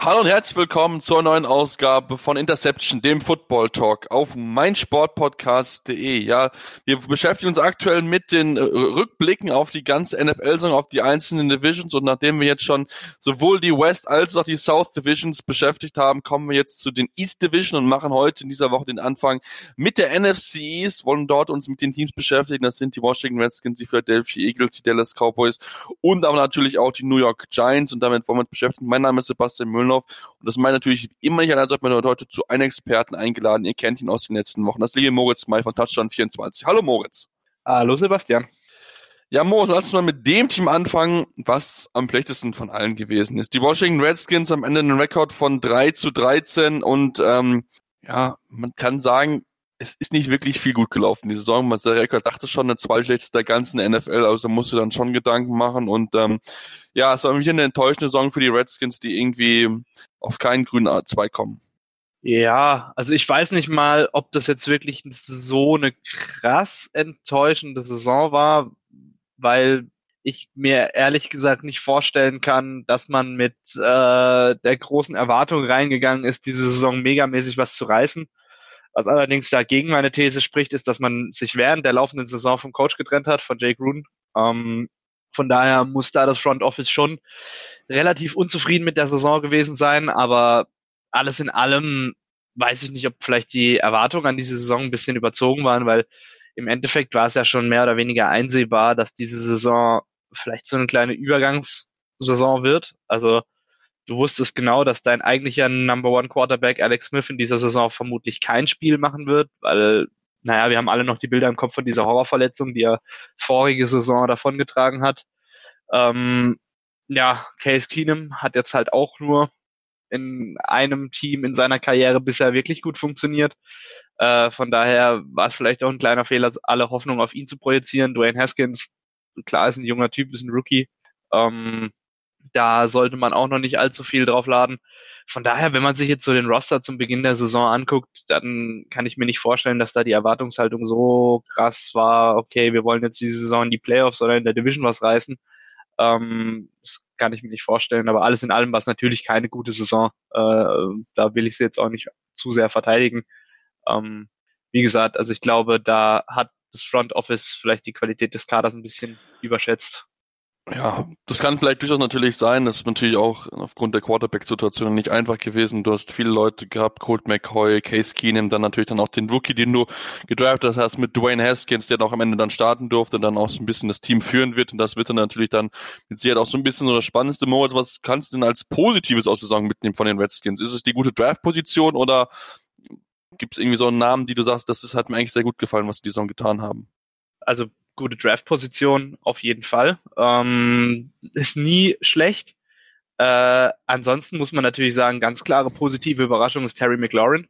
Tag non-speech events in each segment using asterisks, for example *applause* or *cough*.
Hallo und herzlich willkommen zur neuen Ausgabe von Interception, dem Football Talk auf meinsportpodcast.de. Ja, wir beschäftigen uns aktuell mit den äh, Rückblicken auf die ganze NFL-Saison, auf die einzelnen Divisions und nachdem wir jetzt schon sowohl die West als auch die South Divisions beschäftigt haben, kommen wir jetzt zu den East Division und machen heute in dieser Woche den Anfang mit der NFC East, wollen dort uns mit den Teams beschäftigen. Das sind die Washington Redskins, die Philadelphia Eagles, die Dallas Cowboys und aber natürlich auch die New York Giants und damit wollen wir uns beschäftigen. Mein Name ist Sebastian Müller Mühlenhoff. Und das meine natürlich immer nicht, ob man heute zu einem Experten eingeladen. Ihr kennt ihn aus den letzten Wochen. Das liebe Moritz May von Touchdown 24. Hallo Moritz. Hallo Sebastian. Ja, Moritz, lass uns mal mit dem Team anfangen, was am schlechtesten von allen gewesen ist. Die Washington Redskins am Ende einen Rekord von 3 zu 13 und ähm, ja, man kann sagen, es ist nicht wirklich viel gut gelaufen, die Saison. Man dachte schon, eine zweitschlechteste der ganzen NFL, also musste dann schon Gedanken machen. Und ähm, ja, es war mich eine enttäuschende Saison für die Redskins, die irgendwie auf keinen grünen A2 kommen. Ja, also ich weiß nicht mal, ob das jetzt wirklich so eine krass enttäuschende Saison war, weil ich mir ehrlich gesagt nicht vorstellen kann, dass man mit äh, der großen Erwartung reingegangen ist, diese Saison megamäßig was zu reißen. Was allerdings dagegen meine These spricht, ist, dass man sich während der laufenden Saison vom Coach getrennt hat, von Jake Gruden. Ähm, von daher muss da das Front Office schon relativ unzufrieden mit der Saison gewesen sein, aber alles in allem weiß ich nicht, ob vielleicht die Erwartungen an diese Saison ein bisschen überzogen waren, weil im Endeffekt war es ja schon mehr oder weniger einsehbar, dass diese Saison vielleicht so eine kleine Übergangssaison wird. Also du wusstest genau, dass dein eigentlicher Number One Quarterback Alex Smith in dieser Saison vermutlich kein Spiel machen wird, weil, naja, wir haben alle noch die Bilder im Kopf von dieser Horrorverletzung, die er vorige Saison davongetragen hat. Ähm, ja, Case Keenum hat jetzt halt auch nur in einem Team in seiner Karriere bisher wirklich gut funktioniert. Äh, von daher war es vielleicht auch ein kleiner Fehler, alle Hoffnung auf ihn zu projizieren. Dwayne Haskins, klar ist ein junger Typ, ist ein Rookie. Ähm, da sollte man auch noch nicht allzu viel drauf laden. Von daher, wenn man sich jetzt so den Roster zum Beginn der Saison anguckt, dann kann ich mir nicht vorstellen, dass da die Erwartungshaltung so krass war, okay, wir wollen jetzt diese Saison in die Playoffs oder in der Division was reißen. Ähm, das kann ich mir nicht vorstellen, aber alles in allem war es natürlich keine gute Saison. Äh, da will ich sie jetzt auch nicht zu sehr verteidigen. Ähm, wie gesagt, also ich glaube, da hat das Front Office vielleicht die Qualität des Kaders ein bisschen überschätzt. Ja, das kann vielleicht durchaus natürlich sein. Das ist natürlich auch aufgrund der Quarterback-Situation nicht einfach gewesen. Du hast viele Leute gehabt, Colt McCoy, Case Keenum, dann natürlich dann auch den Rookie, den du gedraftet hast mit Dwayne Haskins, der dann auch am Ende dann starten durfte und dann auch so ein bisschen das Team führen wird. Und das wird dann natürlich dann mit Sicherheit auch so ein bisschen so das spannendste Moment. Was kannst du denn als Positives aus der Saison mitnehmen von den Redskins? Ist es die gute Draft-Position oder gibt es irgendwie so einen Namen, die du sagst, das ist, hat mir eigentlich sehr gut gefallen, was die Saison getan haben? Also gute Draft-Position auf jeden Fall. Ähm, ist nie schlecht. Äh, ansonsten muss man natürlich sagen, ganz klare positive Überraschung ist Terry McLaurin.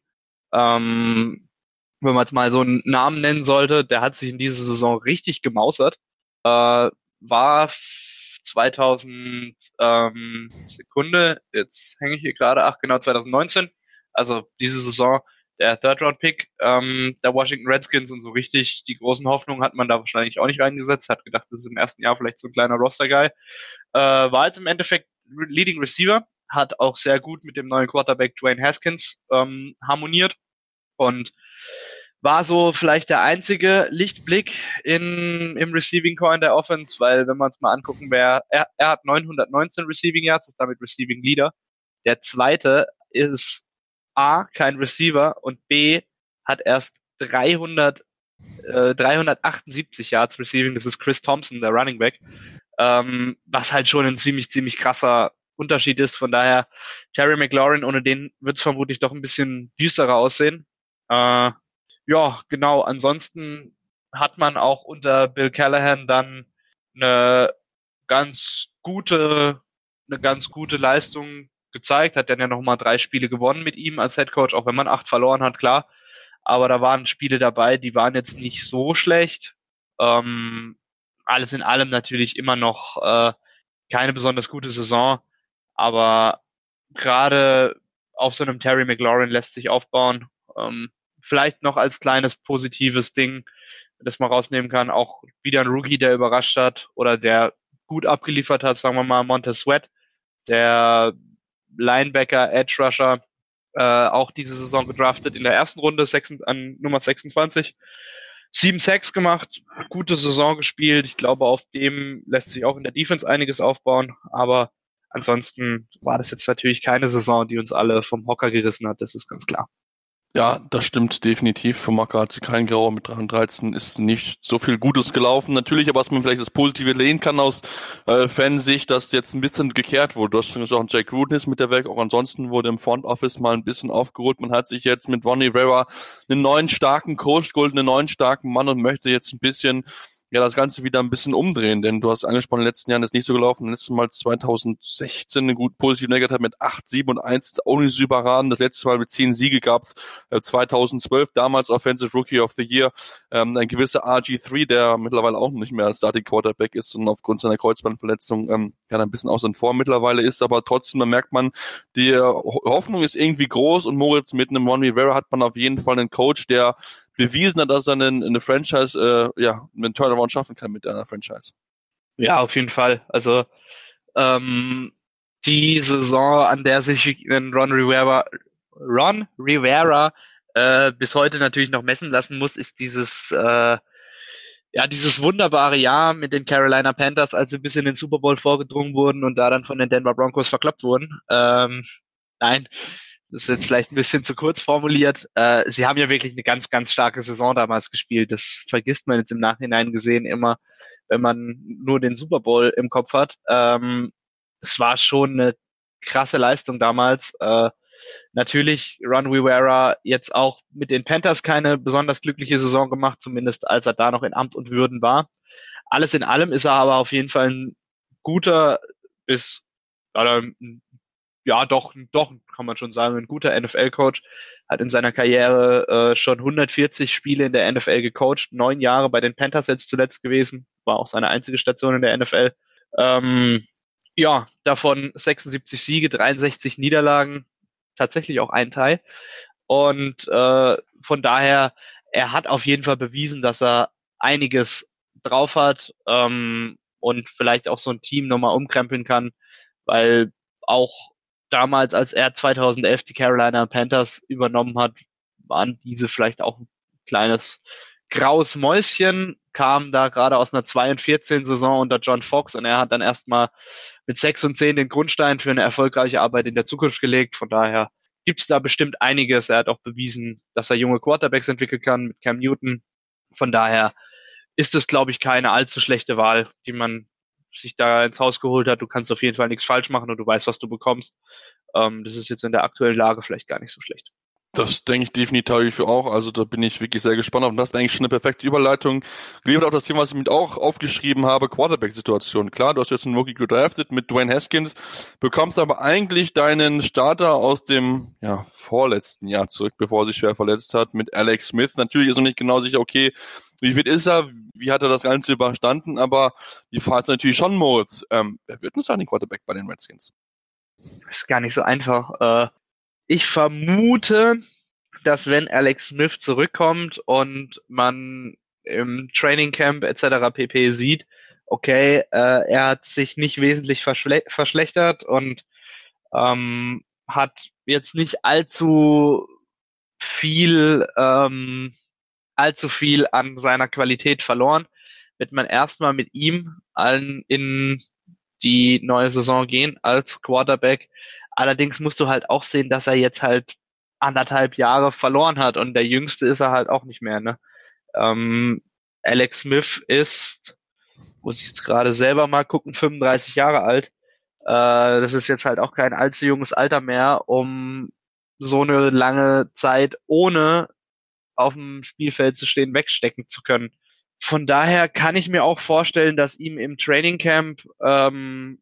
Ähm, wenn man jetzt mal so einen Namen nennen sollte, der hat sich in dieser Saison richtig gemausert. Äh, war 2000 ähm, Sekunde, jetzt hänge ich hier gerade, ach genau 2019, also diese Saison der Third-Round-Pick ähm, der Washington Redskins und so richtig die großen Hoffnungen hat man da wahrscheinlich auch nicht reingesetzt, hat gedacht, das ist im ersten Jahr vielleicht so ein kleiner Roster-Guy. Äh, war jetzt im Endeffekt Leading Receiver, hat auch sehr gut mit dem neuen Quarterback Dwayne Haskins ähm, harmoniert und war so vielleicht der einzige Lichtblick in, im Receiving Core in der Offense, weil wenn wir uns mal angucken, wer, er, er hat 919 Receiving Yards, ist damit Receiving Leader. Der zweite ist A, kein Receiver und B, hat erst 300, äh, 378 Yards Receiving. Das ist Chris Thompson, der Running Back. Ähm, was halt schon ein ziemlich, ziemlich krasser Unterschied ist. Von daher, Terry McLaurin, ohne den wird es vermutlich doch ein bisschen düsterer aussehen. Äh, ja, genau. Ansonsten hat man auch unter Bill Callahan dann eine ganz gute, eine ganz gute Leistung gezeigt, hat dann ja nochmal drei Spiele gewonnen mit ihm als Head Coach, auch wenn man acht verloren hat, klar. Aber da waren Spiele dabei, die waren jetzt nicht so schlecht. Ähm, alles in allem natürlich immer noch äh, keine besonders gute Saison, aber gerade auf so einem Terry McLaurin lässt sich aufbauen. Ähm, vielleicht noch als kleines positives Ding, das man rausnehmen kann, auch wieder ein Rookie, der überrascht hat oder der gut abgeliefert hat, sagen wir mal Montez Sweat, der Linebacker, Edge Rusher, äh, auch diese Saison gedraftet in der ersten Runde sechs, an Nummer 26. Sieben Sacks gemacht, gute Saison gespielt. Ich glaube, auf dem lässt sich auch in der Defense einiges aufbauen. Aber ansonsten war das jetzt natürlich keine Saison, die uns alle vom Hocker gerissen hat. Das ist ganz klar. Ja, das stimmt definitiv. Für Maka hat sie kein Grauer mit 13 ist nicht so viel Gutes gelaufen. Natürlich, aber was man vielleicht das Positive lehnen kann aus äh, Fansicht, dass jetzt ein bisschen gekehrt wurde. Du hast schon gesagt, Jack Gruden ist mit der weg. Auch ansonsten wurde im Front Office mal ein bisschen aufgeholt. Man hat sich jetzt mit Ronnie Rivera einen neuen starken Coach geholt, einen neuen starken Mann und möchte jetzt ein bisschen ja das Ganze wieder ein bisschen umdrehen, denn du hast angesprochen, in den letzten Jahren ist nicht so gelaufen. Letztes Mal 2016 eine gut positive Negative mit 8, 7 und 1, ist auch nicht so überragend. Das letzte Mal mit 10 Siege gab's äh, 2012, damals Offensive Rookie of the Year, ähm, ein gewisser RG3, der mittlerweile auch nicht mehr als Starting Quarterback ist und aufgrund seiner Kreuzbandverletzung ähm, ja ein bisschen außen vor mittlerweile ist, aber trotzdem, da merkt man, die Hoffnung ist irgendwie groß und Moritz mit einem Ron Rivera hat man auf jeden Fall einen Coach, der bewiesen hat, dass er einen, eine Franchise, äh, ja, einen Turnaround schaffen kann mit einer Franchise. Ja, auf jeden Fall. Also ähm, die Saison, an der sich Ron Rivera, Ron Rivera äh, bis heute natürlich noch messen lassen muss, ist dieses äh, ja, dieses wunderbare Jahr mit den Carolina Panthers, als sie bis in den Super Bowl vorgedrungen wurden und da dann von den Denver Broncos verkloppt wurden. Ähm, nein, das ist jetzt vielleicht ein bisschen zu kurz formuliert. Äh, sie haben ja wirklich eine ganz, ganz starke Saison damals gespielt. Das vergisst man jetzt im Nachhinein gesehen immer, wenn man nur den Super Bowl im Kopf hat. Ähm, es war schon eine krasse Leistung damals. Äh, natürlich Ron Rivera jetzt auch mit den Panthers keine besonders glückliche Saison gemacht, zumindest als er da noch in Amt und Würden war. Alles in allem ist er aber auf jeden Fall ein guter bis oder ein ja, doch, doch, kann man schon sagen, ein guter NFL-Coach. Hat in seiner Karriere äh, schon 140 Spiele in der NFL gecoacht, neun Jahre bei den Panthers jetzt zuletzt gewesen, war auch seine einzige Station in der NFL. Ähm, ja, davon 76 Siege, 63 Niederlagen, tatsächlich auch ein Teil. Und äh, von daher, er hat auf jeden Fall bewiesen, dass er einiges drauf hat ähm, und vielleicht auch so ein Team nochmal umkrempeln kann, weil auch damals, als er 2011 die Carolina Panthers übernommen hat, waren diese vielleicht auch ein kleines graues Mäuschen, kam da gerade aus einer 2 und 14 Saison unter John Fox und er hat dann erstmal mit 6 und 10 den Grundstein für eine erfolgreiche Arbeit in der Zukunft gelegt. Von daher gibt's da bestimmt einiges. Er hat auch bewiesen, dass er junge Quarterbacks entwickeln kann mit Cam Newton. Von daher ist es, glaube ich, keine allzu schlechte Wahl, die man sich da ins Haus geholt hat. Du kannst auf jeden Fall nichts falsch machen und du weißt, was du bekommst. Ähm, das ist jetzt in der aktuellen Lage vielleicht gar nicht so schlecht. Das denke ich definitiv auch. Also da bin ich wirklich sehr gespannt auf. Und das ist eigentlich schon eine perfekte Überleitung. Liebe auch das Thema, was ich mit auch aufgeschrieben habe, Quarterback-Situation. Klar, du hast jetzt einen Rookie gedraftet mit Dwayne Haskins, bekommst aber eigentlich deinen Starter aus dem ja, vorletzten Jahr zurück, bevor er sich schwer verletzt hat, mit Alex Smith. Natürlich ist noch nicht genau sicher, okay, wie fit ist er, wie hat er das Ganze überstanden, aber die Frage ist natürlich schon, Moritz, ähm, wer wird denn sein Quarterback bei den Redskins? Ist gar nicht so einfach. Äh, ich vermute, dass wenn Alex Smith zurückkommt und man im Training Camp etc. pp sieht, okay, äh, er hat sich nicht wesentlich verschle verschlechtert und ähm, hat jetzt nicht allzu viel ähm, allzu viel an seiner Qualität verloren, wird man erstmal mit ihm allen in die neue Saison gehen als Quarterback. Allerdings musst du halt auch sehen, dass er jetzt halt anderthalb Jahre verloren hat und der Jüngste ist er halt auch nicht mehr. Ne? Ähm, Alex Smith ist, muss ich jetzt gerade selber mal gucken, 35 Jahre alt. Äh, das ist jetzt halt auch kein allzu junges Alter mehr, um so eine lange Zeit ohne auf dem Spielfeld zu stehen, wegstecken zu können. Von daher kann ich mir auch vorstellen, dass ihm im Training Camp ähm,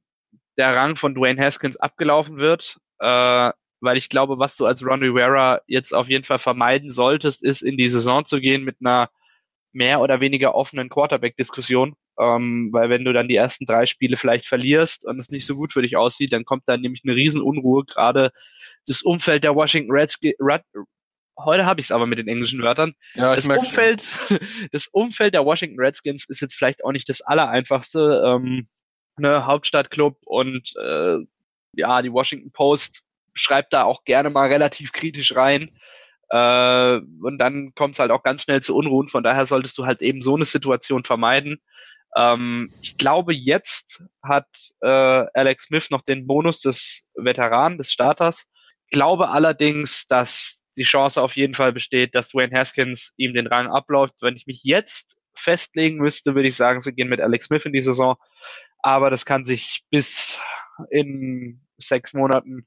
der Rang von Dwayne Haskins abgelaufen wird, äh, weil ich glaube, was du als Ron Rivera jetzt auf jeden Fall vermeiden solltest, ist in die Saison zu gehen mit einer mehr oder weniger offenen Quarterback-Diskussion, ähm, weil wenn du dann die ersten drei Spiele vielleicht verlierst und es nicht so gut für dich aussieht, dann kommt da nämlich eine Riesenunruhe, gerade das Umfeld der Washington Redskins, Heute habe ich es aber mit den englischen Wörtern. Ja, das, Umfeld, *laughs* das Umfeld der Washington Redskins ist jetzt vielleicht auch nicht das allereinfachste. Ähm, ne, Hauptstadtclub und äh, ja, die Washington Post schreibt da auch gerne mal relativ kritisch rein. Äh, und dann kommt es halt auch ganz schnell zu Unruhen. Von daher solltest du halt eben so eine Situation vermeiden. Ähm, ich glaube, jetzt hat äh, Alex Smith noch den Bonus des Veteranen, des Starters. Glaube allerdings, dass die Chance auf jeden Fall besteht, dass Dwayne Haskins ihm den Rang abläuft. Wenn ich mich jetzt festlegen müsste, würde ich sagen, sie gehen mit Alex Smith in die Saison. Aber das kann sich bis in sechs Monaten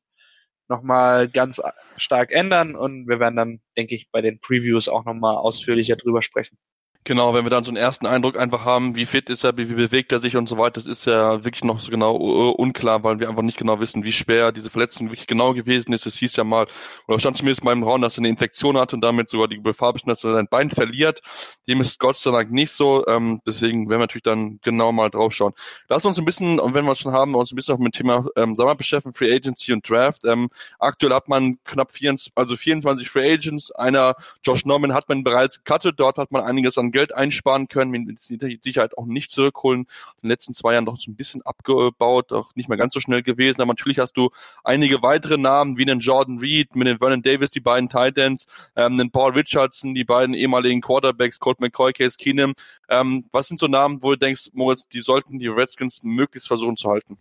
nochmal ganz stark ändern und wir werden dann, denke ich, bei den Previews auch nochmal ausführlicher drüber sprechen. Genau, wenn wir dann so einen ersten Eindruck einfach haben, wie fit ist er, wie, bewegt er sich und so weiter, das ist ja wirklich noch so genau uh, unklar, weil wir einfach nicht genau wissen, wie schwer diese Verletzung wirklich genau gewesen ist. Es hieß ja mal, oder stand zumindest mal im Raum, dass er eine Infektion hat und damit sogar die Gefahr besteht, dass er sein Bein verliert. Dem ist Gott sei Dank nicht so, ähm, deswegen werden wir natürlich dann genau mal drauf schauen. Lass uns ein bisschen, und wenn wir es schon haben, uns ein bisschen auch mit dem Thema ähm, Sommer beschäftigen, Free Agency und Draft. Ähm, aktuell hat man knapp 24, also 24 Free Agents, einer Josh Norman hat man bereits gecuttet, dort hat man einiges an Geld einsparen können, mit Sicherheit auch nicht zurückholen. In den letzten zwei Jahren doch so ein bisschen abgebaut, auch nicht mehr ganz so schnell gewesen. Aber natürlich hast du einige weitere Namen, wie den Jordan Reed, mit den Vernon Davis, die beiden Titans, ähm, den Paul Richardson, die beiden ehemaligen Quarterbacks, Colt McCoy, Case Keenum. Ähm, was sind so Namen, wo du denkst, Moritz, die sollten die Redskins möglichst versuchen zu halten?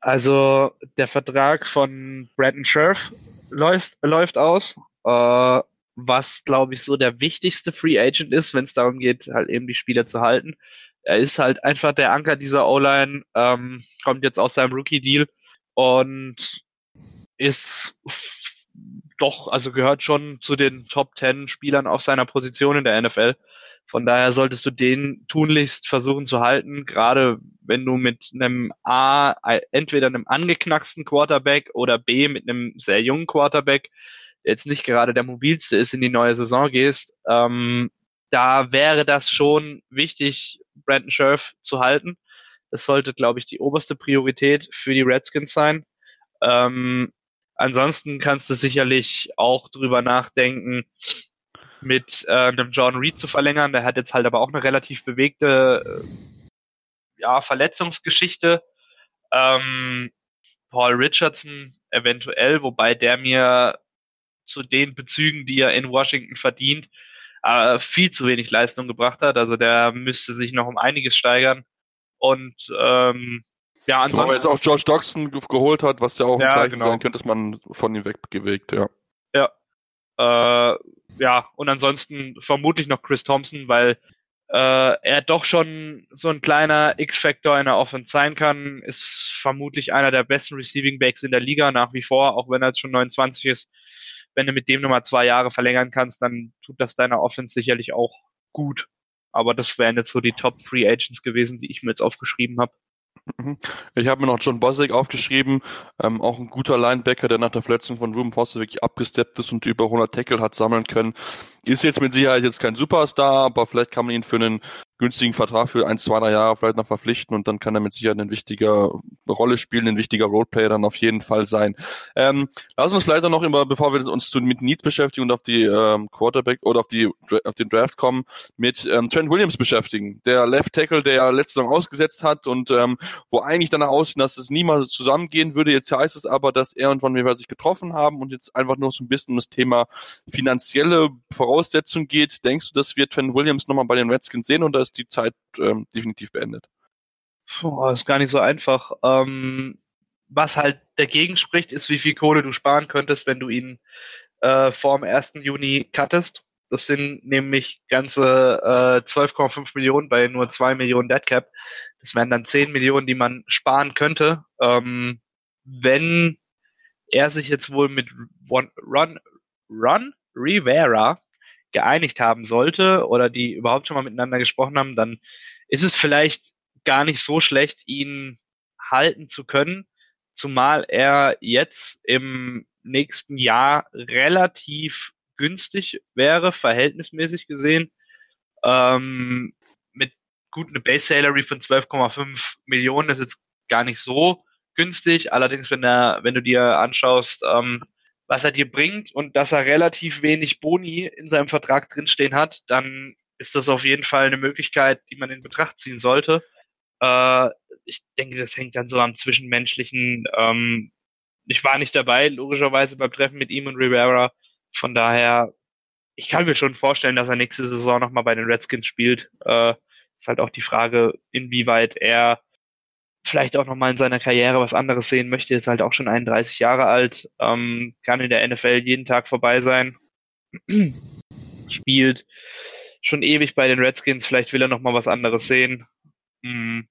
Also der Vertrag von Brandon Scherf läuft, läuft aus. Äh, was, glaube ich, so der wichtigste Free Agent ist, wenn es darum geht, halt eben die Spieler zu halten. Er ist halt einfach der Anker dieser O-Line, ähm, kommt jetzt aus seinem Rookie-Deal und ist doch, also gehört schon zu den Top 10 Spielern auf seiner Position in der NFL. Von daher solltest du den tunlichst versuchen zu halten, gerade wenn du mit einem A, entweder einem angeknacksten Quarterback oder B mit einem sehr jungen Quarterback jetzt nicht gerade der mobilste ist, in die neue Saison gehst, ähm, da wäre das schon wichtig, Brandon Scherf zu halten. Das sollte, glaube ich, die oberste Priorität für die Redskins sein. Ähm, ansonsten kannst du sicherlich auch drüber nachdenken, mit äh, einem John Reed zu verlängern. Der hat jetzt halt aber auch eine relativ bewegte äh, ja, Verletzungsgeschichte. Ähm, Paul Richardson eventuell, wobei der mir zu den Bezügen, die er in Washington verdient, äh, viel zu wenig Leistung gebracht hat. Also der müsste sich noch um einiges steigern. Und ähm, ja, ansonsten. Aber jetzt auch George Doxson geholt hat, was ja auch ein ja, Zeichen genau. sein könnte, dass man von ihm wegbewegt, ja. Ja. Äh, ja, und ansonsten vermutlich noch Chris Thompson, weil äh, er doch schon so ein kleiner X-Factor in der Offense sein kann, ist vermutlich einer der besten Receiving Backs in der Liga nach wie vor, auch wenn er jetzt schon 29 ist wenn du mit dem nochmal zwei Jahre verlängern kannst, dann tut das deiner Offense sicherlich auch gut. Aber das wären jetzt so die Top Free Agents gewesen, die ich mir jetzt aufgeschrieben habe. Mhm. Ich habe mir noch John Boswick aufgeschrieben, ähm, auch ein guter Linebacker, der nach der Verletzung von Ruben Foster wirklich abgesteppt ist und über 100 Tackle hat sammeln können. Ist jetzt mit Sicherheit jetzt kein Superstar, aber vielleicht kann man ihn für einen günstigen Vertrag für ein, zwei, drei Jahre vielleicht noch verpflichten und dann kann er mit Sicherheit eine wichtige Rolle spielen, ein wichtiger Roadplayer dann auf jeden Fall sein. Ähm, lass uns vielleicht auch noch immer, bevor wir uns mit Needs beschäftigen und auf die ähm, Quarterback oder auf die auf den Draft kommen, mit ähm, Trent Williams beschäftigen. Der Left Tackle, der ja letzte Saison ausgesetzt hat und ähm, wo eigentlich danach aussieht, dass es niemals zusammengehen würde. Jetzt heißt es aber, dass er und Von Weber sich getroffen haben und jetzt einfach nur so ein bisschen um das Thema finanzielle Voraussetzung geht. Denkst du, dass wir Trent Williams nochmal bei den Redskins sehen oder ist die Zeit ähm, definitiv beendet? Puh, ist gar nicht so einfach. Ähm, was halt dagegen spricht, ist, wie viel Kohle du sparen könntest, wenn du ihn äh, vor dem 1. Juni cuttest. Das sind nämlich ganze äh, 12,5 Millionen bei nur 2 Millionen Deadcap. Das wären dann 10 Millionen, die man sparen könnte. Ähm, wenn er sich jetzt wohl mit Ron, Ron, Ron Rivera geeinigt haben sollte oder die überhaupt schon mal miteinander gesprochen haben, dann ist es vielleicht gar nicht so schlecht, ihn halten zu können, zumal er jetzt im nächsten Jahr relativ günstig wäre, verhältnismäßig gesehen, ähm, mit gut eine Base Salary von 12,5 Millionen ist jetzt gar nicht so günstig. Allerdings, wenn, der, wenn du dir anschaust, ähm, was er dir bringt und dass er relativ wenig Boni in seinem Vertrag drinstehen hat, dann ist das auf jeden Fall eine Möglichkeit, die man in Betracht ziehen sollte. Äh, ich denke, das hängt dann so am Zwischenmenschlichen. Ähm, ich war nicht dabei, logischerweise beim Treffen mit ihm und Rivera. Von daher, ich kann mir schon vorstellen, dass er nächste Saison nochmal bei den Redskins spielt. Äh, ist halt auch die Frage, inwieweit er vielleicht auch nochmal in seiner Karriere was anderes sehen möchte, ist halt auch schon 31 Jahre alt, ähm, kann in der NFL jeden Tag vorbei sein, *clears throat* spielt schon ewig bei den Redskins, vielleicht will er nochmal was anderes sehen. Hm,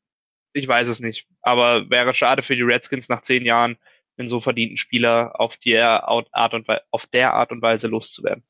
ich weiß es nicht, aber wäre schade für die Redskins nach zehn Jahren, einen so verdienten Spieler auf der Art und, auf der Art und Weise loszuwerden.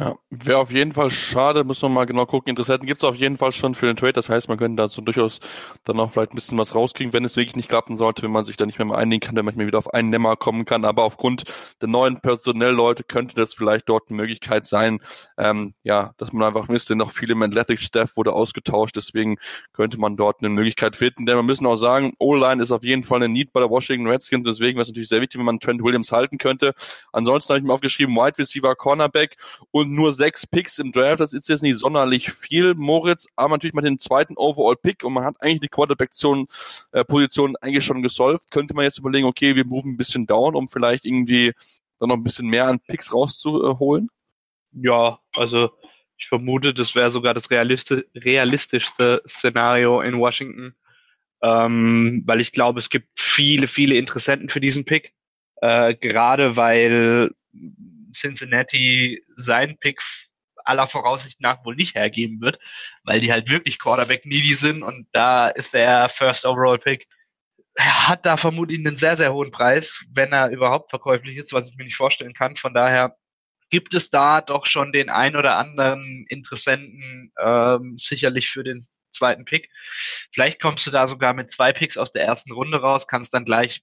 Ja, wäre auf jeden Fall schade, muss man mal genau gucken. Interessenten gibt es auf jeden Fall schon für den Trade. Das heißt, man könnte da so durchaus dann auch vielleicht ein bisschen was rauskriegen, wenn es wirklich nicht klappen sollte, wenn man sich da nicht mehr mal einigen kann, wenn man wieder auf einen Nemmer kommen kann. Aber aufgrund der neuen Personellleute könnte das vielleicht dort eine Möglichkeit sein, ähm, ja, dass man einfach müsste, noch viel im Athletic Staff wurde ausgetauscht, deswegen könnte man dort eine Möglichkeit finden. Denn wir müssen auch sagen, O-Line ist auf jeden Fall eine Need bei der Washington Redskins, deswegen wäre es natürlich sehr wichtig, wenn man Trent Williams halten könnte. Ansonsten habe ich mir aufgeschrieben, Wide Receiver, Cornerback und nur sechs Picks im Draft. Das ist jetzt nicht sonderlich viel, Moritz, aber natürlich mal den zweiten Overall-Pick und man hat eigentlich die Quarterback-Position äh, eigentlich schon gesolved. Könnte man jetzt überlegen, okay, wir moven ein bisschen down, um vielleicht irgendwie dann noch ein bisschen mehr an Picks rauszuholen? Ja, also ich vermute, das wäre sogar das realisti realistischste Szenario in Washington, ähm, weil ich glaube, es gibt viele, viele Interessenten für diesen Pick. Äh, gerade weil Cincinnati seinen Pick aller Voraussicht nach wohl nicht hergeben wird, weil die halt wirklich Quarterback needy sind und da ist der First Overall Pick er hat da vermutlich einen sehr, sehr hohen Preis, wenn er überhaupt verkäuflich ist, was ich mir nicht vorstellen kann. Von daher gibt es da doch schon den ein oder anderen Interessenten ähm, sicherlich für den zweiten Pick. Vielleicht kommst du da sogar mit zwei Picks aus der ersten Runde raus, kannst dann gleich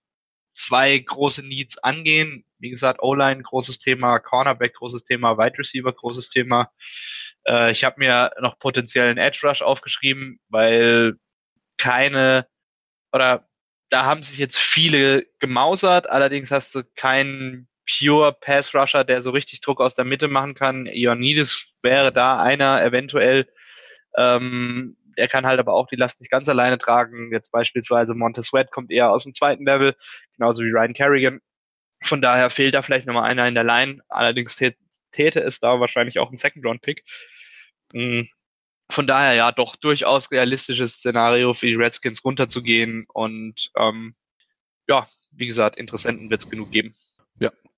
zwei große Needs angehen. Wie gesagt, O-Line großes Thema, Cornerback großes Thema, Wide Receiver großes Thema. Äh, ich habe mir noch potenziellen Edge Rush aufgeschrieben, weil keine oder da haben sich jetzt viele gemausert. Allerdings hast du keinen Pure Pass Rusher, der so richtig Druck aus der Mitte machen kann. Ioannidis wäre da einer eventuell. Ähm, er kann halt aber auch die Last nicht ganz alleine tragen. Jetzt beispielsweise Montez Sweat kommt eher aus dem zweiten Level, genauso wie Ryan Kerrigan. Von daher fehlt da vielleicht nochmal einer in der Line. Allerdings täte es da wahrscheinlich auch ein Second-Round-Pick. Hm. Von daher ja doch durchaus realistisches Szenario für die Redskins runterzugehen und ähm, ja, wie gesagt, Interessenten wird es genug geben.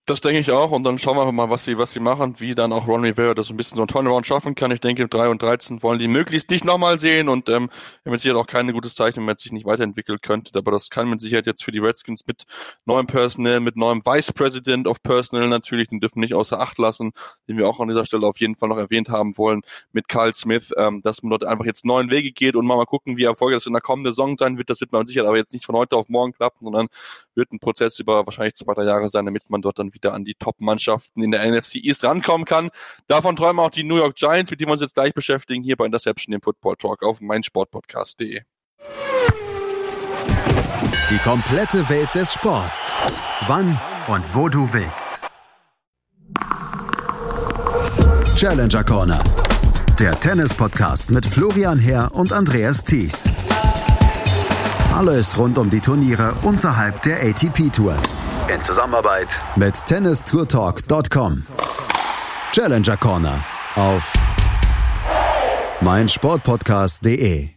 Das denke ich auch und dann schauen wir mal, was sie, was sie machen, wie dann auch Ron Rivera das so ein bisschen so ein Turnaround schaffen kann. Ich denke, 3 und 13 wollen die möglichst nicht nochmal sehen und ähm, mit Sicherheit auch keine gutes Zeichen, wenn man sich nicht weiterentwickeln könnte. Aber das kann mit Sicherheit jetzt für die Redskins mit neuem Personal, mit neuem Vice President of Personal natürlich, den dürfen nicht außer Acht lassen, den wir auch an dieser Stelle auf jeden Fall noch erwähnt haben wollen, mit Carl Smith, ähm, dass man dort einfach jetzt neuen Wege geht und mal, mal gucken, wie erfolgreich das in der kommenden Saison sein wird. Das wird man sicher aber jetzt nicht von heute auf morgen klappen, sondern wird ein Prozess über wahrscheinlich zwei, drei Jahre sein, damit man dort dann wieder an die Top-Mannschaft Mannschaften in der NFC East rankommen kann. Davon träumen auch die New York Giants, mit denen wir uns jetzt gleich beschäftigen, hier bei Interception im Football Talk auf meinsportpodcast.de. Die komplette Welt des Sports. Wann und wo du willst. Challenger Corner. Der Tennis-Podcast mit Florian Herr und Andreas Thies. Alles rund um die Turniere unterhalb der ATP-Tour in Zusammenarbeit mit tennistourtalk.com. Challenger Corner auf meinsportpodcast.de.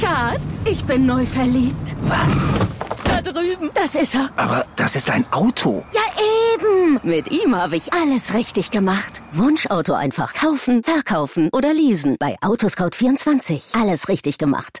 Schatz, ich bin neu verliebt. Was? Da drüben. Das ist er. Aber das ist ein Auto. Ja, eben. Mit ihm habe ich alles richtig gemacht. Wunschauto einfach kaufen, verkaufen oder leasen. Bei Autoscout24. Alles richtig gemacht.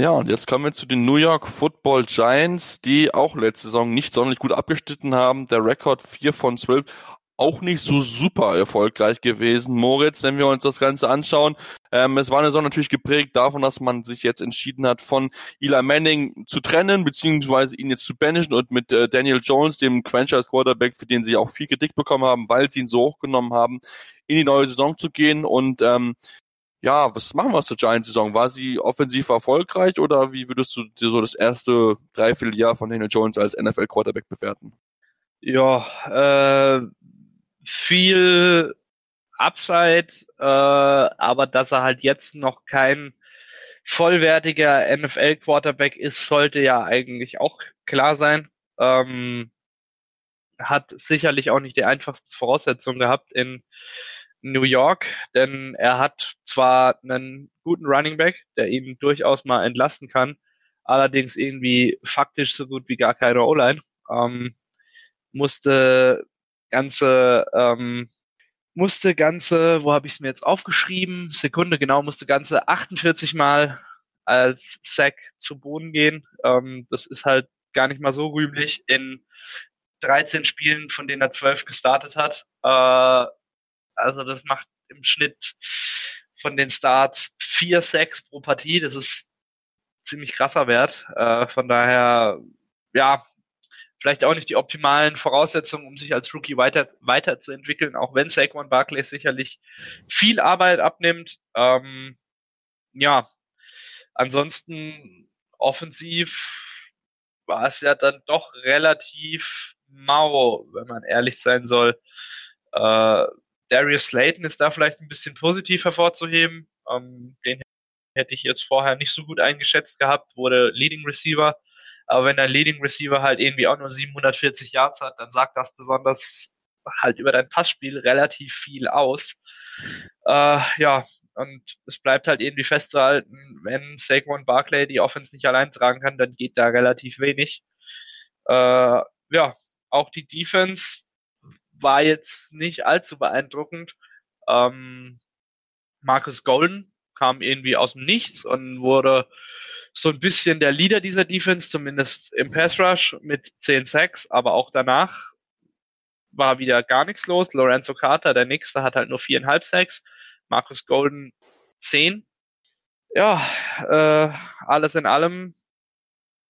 Ja, und jetzt kommen wir zu den New York Football Giants, die auch letzte Saison nicht sonderlich gut abgeschnitten haben. Der Rekord 4 von 12. auch nicht so super erfolgreich gewesen. Moritz, wenn wir uns das Ganze anschauen, ähm, es war eine Saison natürlich geprägt davon, dass man sich jetzt entschieden hat, von Eli Manning zu trennen, beziehungsweise ihn jetzt zu banishen und mit äh, Daniel Jones, dem Franchise Quarterback, für den sie auch viel Kritik bekommen haben, weil sie ihn so hochgenommen haben, in die neue Saison zu gehen und ähm, ja, was machen wir zur Giants-Saison? War sie offensiv erfolgreich oder wie würdest du dir so das erste Dreivierteljahr von Daniel Jones als NFL-Quarterback bewerten? Ja, äh, viel Upside, äh, aber dass er halt jetzt noch kein vollwertiger NFL-Quarterback ist, sollte ja eigentlich auch klar sein. Ähm, hat sicherlich auch nicht die einfachsten Voraussetzungen gehabt in New York, denn er hat zwar einen guten Running Back, der ihn durchaus mal entlasten kann, allerdings irgendwie faktisch so gut wie gar keine O-Line. Ähm, musste ganze, ähm, musste ganze, wo habe ich es mir jetzt aufgeschrieben? Sekunde genau, musste ganze 48 Mal als Sack zu Boden gehen. Ähm, das ist halt gar nicht mal so rühmlich in 13 Spielen, von denen er 12 gestartet hat. Äh, also das macht im Schnitt von den Starts vier Sacks pro Partie. Das ist ziemlich krasser Wert. Äh, von daher, ja, vielleicht auch nicht die optimalen Voraussetzungen, um sich als Rookie weiter weiterzuentwickeln, auch wenn Saquon Barkley sicherlich viel Arbeit abnimmt. Ähm, ja, ansonsten offensiv war es ja dann doch relativ mau, wenn man ehrlich sein soll. Äh, Darius Slayton ist da vielleicht ein bisschen positiv hervorzuheben. Ähm, den hätte ich jetzt vorher nicht so gut eingeschätzt gehabt, wurde Leading Receiver aber wenn dein Leading Receiver halt irgendwie auch nur 740 Yards hat, dann sagt das besonders halt über dein Passspiel relativ viel aus. Äh, ja, und es bleibt halt irgendwie festzuhalten, wenn Saquon Barclay die Offense nicht allein tragen kann, dann geht da relativ wenig. Äh, ja, auch die Defense war jetzt nicht allzu beeindruckend. Ähm, Marcus Golden kam irgendwie aus dem Nichts und wurde so ein bisschen der Leader dieser Defense, zumindest im Pass Rush mit 10 Sacks, aber auch danach war wieder gar nichts los. Lorenzo Carter, der nächste, hat halt nur viereinhalb Sacks. Marcus Golden 10. Ja, äh, alles in allem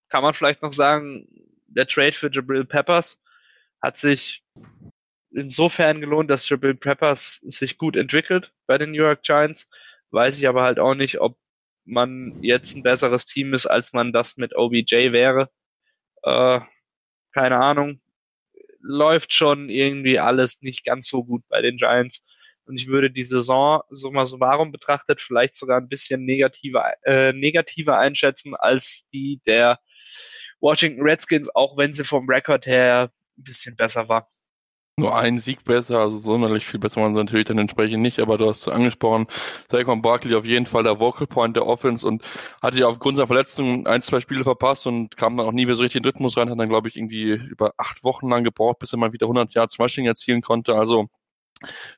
kann man vielleicht noch sagen, der Trade für Jabril Peppers hat sich insofern gelohnt, dass Jabril Peppers sich gut entwickelt bei den New York Giants. Weiß ich aber halt auch nicht, ob man jetzt ein besseres Team ist, als man das mit OBJ wäre. Äh, keine Ahnung. Läuft schon irgendwie alles nicht ganz so gut bei den Giants. Und ich würde die Saison, so mal so warum betrachtet, vielleicht sogar ein bisschen negativer, äh, negativer einschätzen als die der Washington Redskins, auch wenn sie vom Rekord her ein bisschen besser war nur ein Sieg besser, also sonderlich viel besser man natürlich dann entsprechend nicht, aber du hast es angesprochen, Saquon Barkley auf jeden Fall der Vocal Point der Offense und hatte ja aufgrund seiner Verletzung ein, zwei Spiele verpasst und kam dann auch nie mehr so richtig in den Rhythmus rein, hat dann glaube ich irgendwie über acht Wochen lang gebraucht, bis er mal wieder 100 Yards Rushing erzielen konnte, also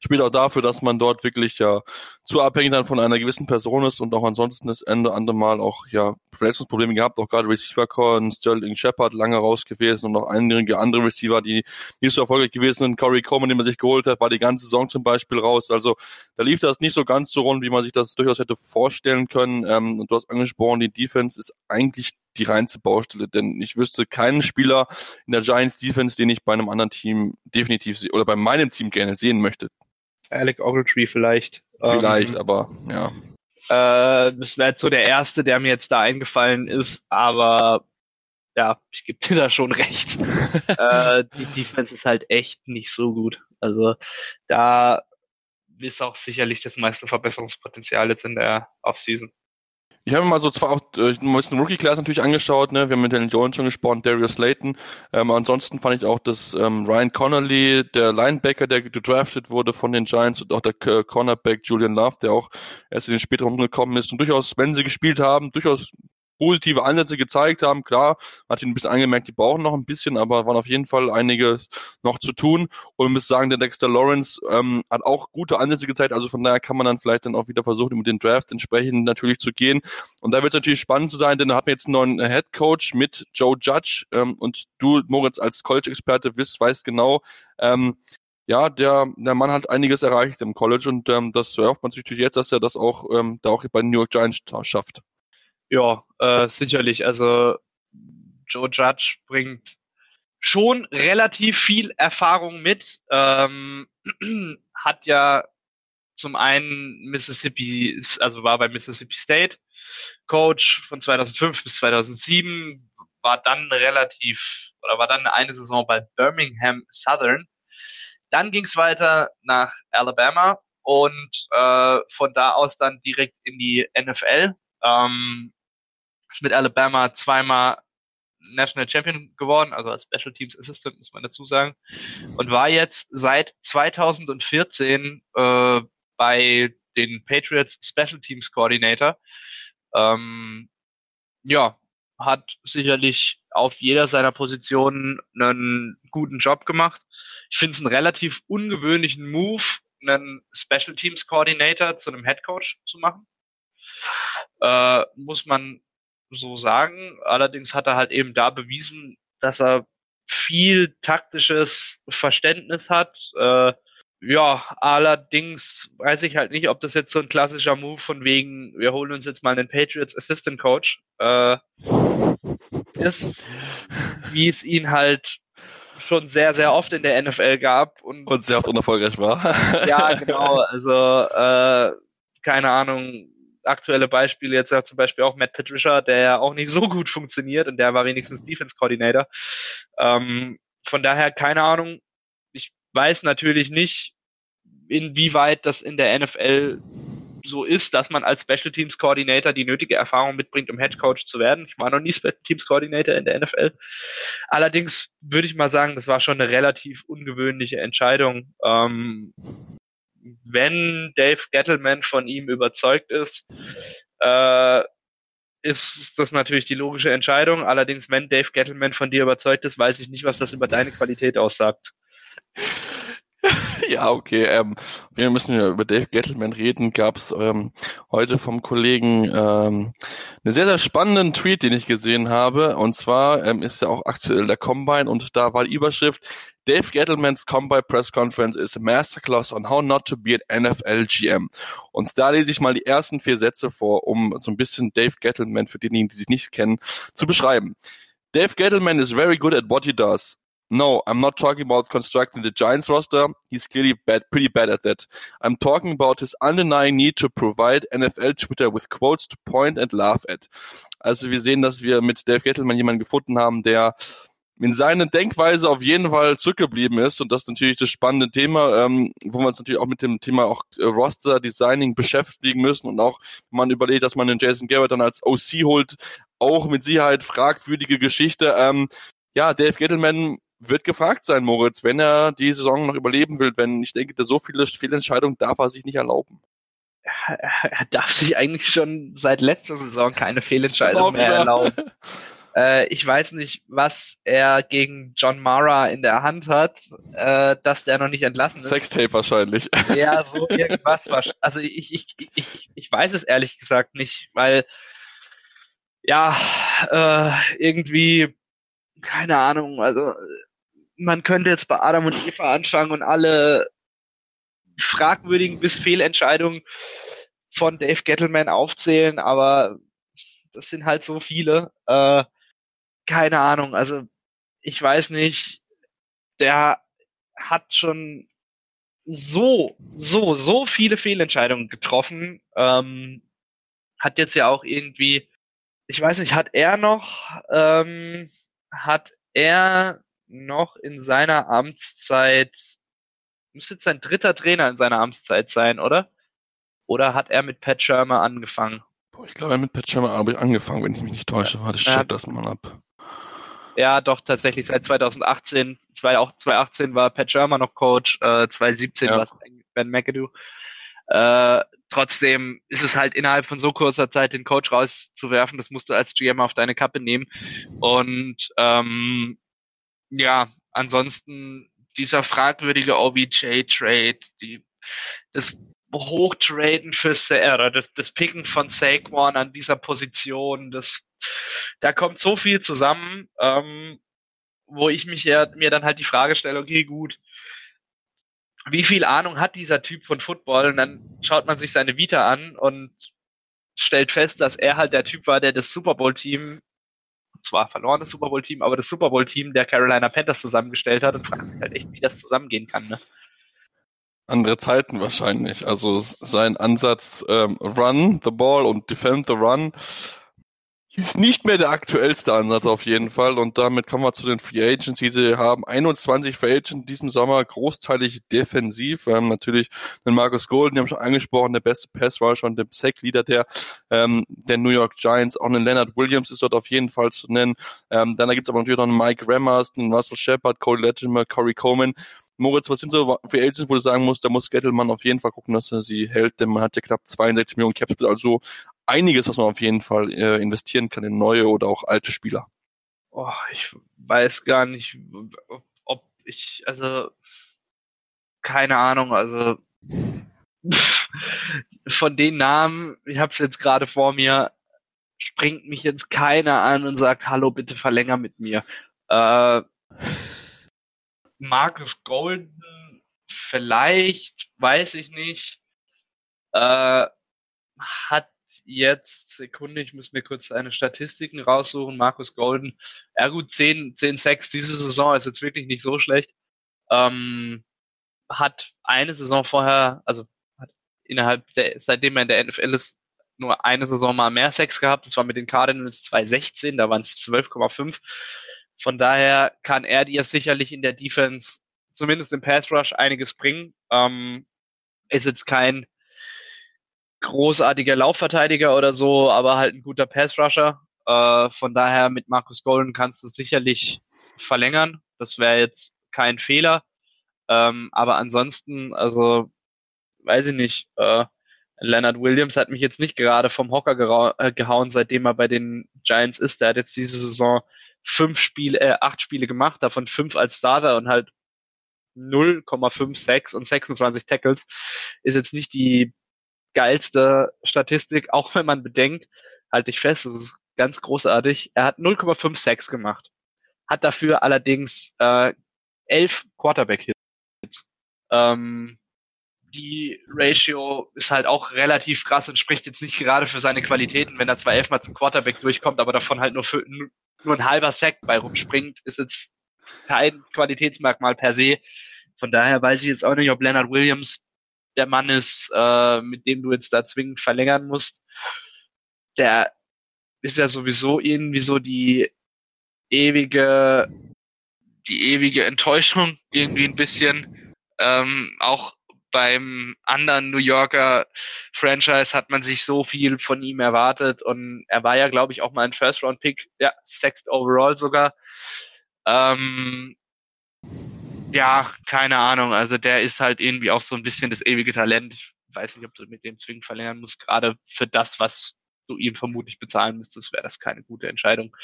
spielt auch dafür, dass man dort wirklich ja zu abhängig dann von einer gewissen Person ist und auch ansonsten das Ende andere Mal auch ja Verletzungsprobleme gehabt, auch gerade Receiver Corn, Sterling Shepard lange raus gewesen und auch einige andere Receiver, die nicht so erfolgreich gewesen sind. Corey Coleman, den man sich geholt hat, war die ganze Saison zum Beispiel raus. Also da lief das nicht so ganz so rund, wie man sich das durchaus hätte vorstellen können. Ähm, und du hast angesprochen, die Defense ist eigentlich die reinste Baustelle, denn ich wüsste keinen Spieler in der Giants Defense, den ich bei einem anderen Team definitiv oder bei meinem Team gerne sehen möchte. Alec Ogletree vielleicht. Vielleicht, ähm, aber ja. Äh, das wäre jetzt so der erste, der mir jetzt da eingefallen ist, aber ja, ich gebe dir da schon recht. *laughs* äh, die Defense ist halt echt nicht so gut. Also da ist auch sicherlich das meiste Verbesserungspotenzial jetzt in der Offseason. Ich habe mir mal so zwar auch äh, ein bisschen Rookie-Class natürlich angeschaut, ne? Wir haben mit Daniel Jones schon gesprochen, Darius Slayton. Ähm, ansonsten fand ich auch, dass ähm, Ryan Connolly, der Linebacker, der gedraftet wurde von den Giants und auch der Cornerback Julian Love, der auch erst in den späteren gekommen ist und durchaus, wenn sie gespielt haben, durchaus positive Ansätze gezeigt haben. Klar, man hat ihn ein bisschen angemerkt, die brauchen noch ein bisschen, aber waren auf jeden Fall einige noch zu tun. Und ich muss sagen, der Dexter Lawrence ähm, hat auch gute Ansätze gezeigt. Also von daher kann man dann vielleicht dann auch wieder versuchen, mit dem Draft entsprechend natürlich zu gehen. Und da wird es natürlich spannend zu sein, denn da hat man jetzt einen neuen Head Coach mit Joe Judge. Ähm, und du, Moritz, als College-Experte, weißt, weißt genau, ähm, ja, der, der Mann hat einiges erreicht im College und ähm, das erhofft man sich natürlich jetzt, dass er das auch ähm, da auch bei den New York Giants schafft. Ja, äh, sicherlich. Also Joe Judge bringt schon relativ viel Erfahrung mit. Ähm, *clears throat* hat ja zum einen Mississippi, also war bei Mississippi State Coach von 2005 bis 2007, war dann relativ oder war dann eine Saison bei Birmingham Southern. Dann ging es weiter nach Alabama und äh, von da aus dann direkt in die NFL. Ähm, ist mit Alabama zweimal National Champion geworden, also als Special Teams Assistant muss man dazu sagen, und war jetzt seit 2014 äh, bei den Patriots Special Teams Coordinator. Ähm, ja, hat sicherlich auf jeder seiner Positionen einen guten Job gemacht. Ich finde es einen relativ ungewöhnlichen Move, einen Special Teams Coordinator zu einem Head Coach zu machen. Äh, muss man so sagen. Allerdings hat er halt eben da bewiesen, dass er viel taktisches Verständnis hat. Äh, ja, allerdings weiß ich halt nicht, ob das jetzt so ein klassischer Move von wegen, wir holen uns jetzt mal einen Patriots Assistant Coach äh, ist, wie es ihn halt schon sehr, sehr oft in der NFL gab. Und, und sehr oft unerfolgreich war. ja, genau. Also, äh, keine Ahnung, aktuelle Beispiele jetzt ja zum Beispiel auch Matt Patricia, der ja auch nicht so gut funktioniert und der war wenigstens Defense Coordinator. Ähm, von daher keine Ahnung. Ich weiß natürlich nicht, inwieweit das in der NFL so ist, dass man als Special Teams Coordinator die nötige Erfahrung mitbringt, um Head Coach zu werden. Ich war noch nie Special Teams Coordinator in der NFL. Allerdings würde ich mal sagen, das war schon eine relativ ungewöhnliche Entscheidung. Ähm, wenn Dave Gettleman von ihm überzeugt ist, äh, ist das natürlich die logische Entscheidung. Allerdings, wenn Dave Gettleman von dir überzeugt ist, weiß ich nicht, was das über deine Qualität aussagt. *laughs* ja, okay. Ähm, wir müssen ja über Dave Gettleman reden. Gab es ähm, heute vom Kollegen ähm, einen sehr, sehr spannenden Tweet, den ich gesehen habe. Und zwar ähm, ist ja auch aktuell der Combine und da war die Überschrift Dave Gettleman's Combine Press Conference is a Masterclass on how not to be an NFL GM. Und da lese ich mal die ersten vier Sätze vor, um so ein bisschen Dave Gettleman, für diejenigen, die sich nicht kennen, zu beschreiben. Dave Gettleman is very good at what he does. No, I'm not talking about constructing the Giants roster. He's clearly bad, pretty bad at that. I'm talking about his undenying need to provide NFL Twitter with quotes to point and laugh at. Also wir sehen, dass wir mit Dave Gettleman jemanden gefunden haben, der in seiner Denkweise auf jeden Fall zurückgeblieben ist und das ist natürlich das spannende Thema, ähm, wo wir uns natürlich auch mit dem Thema auch äh, Roster Designing beschäftigen müssen und auch wenn man überlegt, dass man den Jason Garrett dann als OC holt, auch mit Sicherheit fragwürdige Geschichte. Ähm, ja, Dave Gettleman wird gefragt sein, Moritz, wenn er die Saison noch überleben will. Wenn ich denke, so viele Fehlentscheidungen darf er sich nicht erlauben. Er darf sich eigentlich schon seit letzter Saison keine Fehlentscheidung mehr erlauben. *laughs* Äh, ich weiß nicht, was er gegen John Mara in der Hand hat, äh, dass der noch nicht entlassen ist. Sextape wahrscheinlich. *laughs* Ja, so irgendwas. Also ich, ich, ich, ich weiß es ehrlich gesagt nicht, weil ja, äh, irgendwie, keine Ahnung, also man könnte jetzt bei Adam und Eva anfangen und alle fragwürdigen bis Fehlentscheidungen von Dave Gettleman aufzählen, aber das sind halt so viele. Äh, keine Ahnung, also ich weiß nicht, der hat schon so, so, so viele Fehlentscheidungen getroffen. Ähm, hat jetzt ja auch irgendwie, ich weiß nicht, hat er noch, ähm, hat er noch in seiner Amtszeit, müsste jetzt sein dritter Trainer in seiner Amtszeit sein, oder? Oder hat er mit Pat Schirmer angefangen? Boah, ich glaube, er hat mit Pat Schirmer angefangen, wenn ich mich nicht täusche. Warte, ich check das mal ab. Ja, doch, tatsächlich seit 2018. 2018 war Pat Schirmer noch Coach, äh, 2017 ja. war es Ben McAdoo. Äh, trotzdem ist es halt innerhalb von so kurzer Zeit den Coach rauszuwerfen, das musst du als GM auf deine Kappe nehmen. Und ähm, ja, ansonsten dieser fragwürdige OBJ-Trade, die, das Hochtraden für Sarah, das, das Picken von Saquon an dieser Position, das, da kommt so viel zusammen, ähm, wo ich mich ja, mir dann halt die Frage stelle, okay, gut, wie viel Ahnung hat dieser Typ von Football? Und dann schaut man sich seine Vita an und stellt fest, dass er halt der Typ war, der das Super Bowl-Team, zwar verloren das Super Bowl-Team, aber das Super Bowl-Team der Carolina Panthers zusammengestellt hat und fragt sich halt echt, wie das zusammengehen kann. Ne? Andere Zeiten wahrscheinlich. Also sein Ansatz ähm, Run the Ball und Defend the Run ist nicht mehr der aktuellste Ansatz auf jeden Fall. Und damit kommen wir zu den Free Agents. Sie haben 21 Free Agents in diesem Sommer, großteilig defensiv. Wir haben natürlich den Marcus Golden, die haben schon angesprochen, der beste Pass Rusher und der Sack-Leader der, ähm, der New York Giants. Auch einen Leonard Williams ist dort auf jeden Fall zu nennen. Ähm, dann gibt es aber natürlich noch einen Mike Rammers, einen Russell Shepard, Cole Latimer, Corey Coleman. Moritz, was sind so Free Agents, wo du sagen musst, da muss Gettleman auf jeden Fall gucken, dass er sie hält, denn man hat ja knapp 62 Millionen Capspace, also einiges, was man auf jeden Fall äh, investieren kann in neue oder auch alte Spieler. Oh, ich weiß gar nicht, ob ich, also keine Ahnung, also *laughs* von den Namen, ich habe es jetzt gerade vor mir, springt mich jetzt keiner an und sagt, hallo, bitte verlänger mit mir. Äh, Marcus Golden, vielleicht, weiß ich nicht, äh, hat jetzt, Sekunde, ich muss mir kurz seine Statistiken raussuchen. Markus Golden, ja gut, 10, 10 6 diese Saison ist jetzt wirklich nicht so schlecht. Ähm, hat eine Saison vorher, also hat innerhalb der, seitdem er in der NFL ist, nur eine Saison mal mehr Sex gehabt. Das war mit den Cardinals 2016, da waren es 12,5. Von daher kann er dir sicherlich in der Defense, zumindest im Pass Rush, einiges bringen. Ähm, ist jetzt kein großartiger Laufverteidiger oder so, aber halt ein guter Pass-Rusher. Äh, von daher mit Marcus Golden kannst du sicherlich verlängern. Das wäre jetzt kein Fehler. Ähm, aber ansonsten, also weiß ich nicht, äh, Leonard Williams hat mich jetzt nicht gerade vom Hocker äh, gehauen, seitdem er bei den Giants ist. Der hat jetzt diese Saison fünf Spiele, äh, acht Spiele gemacht, davon fünf als Starter und halt 0,56 und 26 Tackles. Ist jetzt nicht die geilste Statistik, auch wenn man bedenkt, halte ich fest, das ist ganz großartig. Er hat 0,56 gemacht, hat dafür allerdings äh, elf Quarterback-Hits. Ähm, die Ratio ist halt auch relativ krass und spricht jetzt nicht gerade für seine Qualitäten, wenn er zwar elfmal zum Quarterback durchkommt, aber davon halt nur, für, nur ein halber Sack bei rumspringt, ist jetzt kein Qualitätsmerkmal per se. Von daher weiß ich jetzt auch nicht, ob Leonard Williams der Mann ist, äh, mit dem du jetzt da zwingend verlängern musst. Der ist ja sowieso irgendwie so die ewige, die ewige Enttäuschung irgendwie ein bisschen. Ähm, auch beim anderen New Yorker Franchise hat man sich so viel von ihm erwartet und er war ja, glaube ich, auch mal ein First-Round-Pick, ja, Sexth Overall sogar. Ähm, ja, keine Ahnung. Also der ist halt irgendwie auch so ein bisschen das ewige Talent. Ich weiß nicht, ob du mit dem zwingend verlängern musst. Gerade für das, was du ihm vermutlich bezahlen müsstest, wäre das keine gute Entscheidung.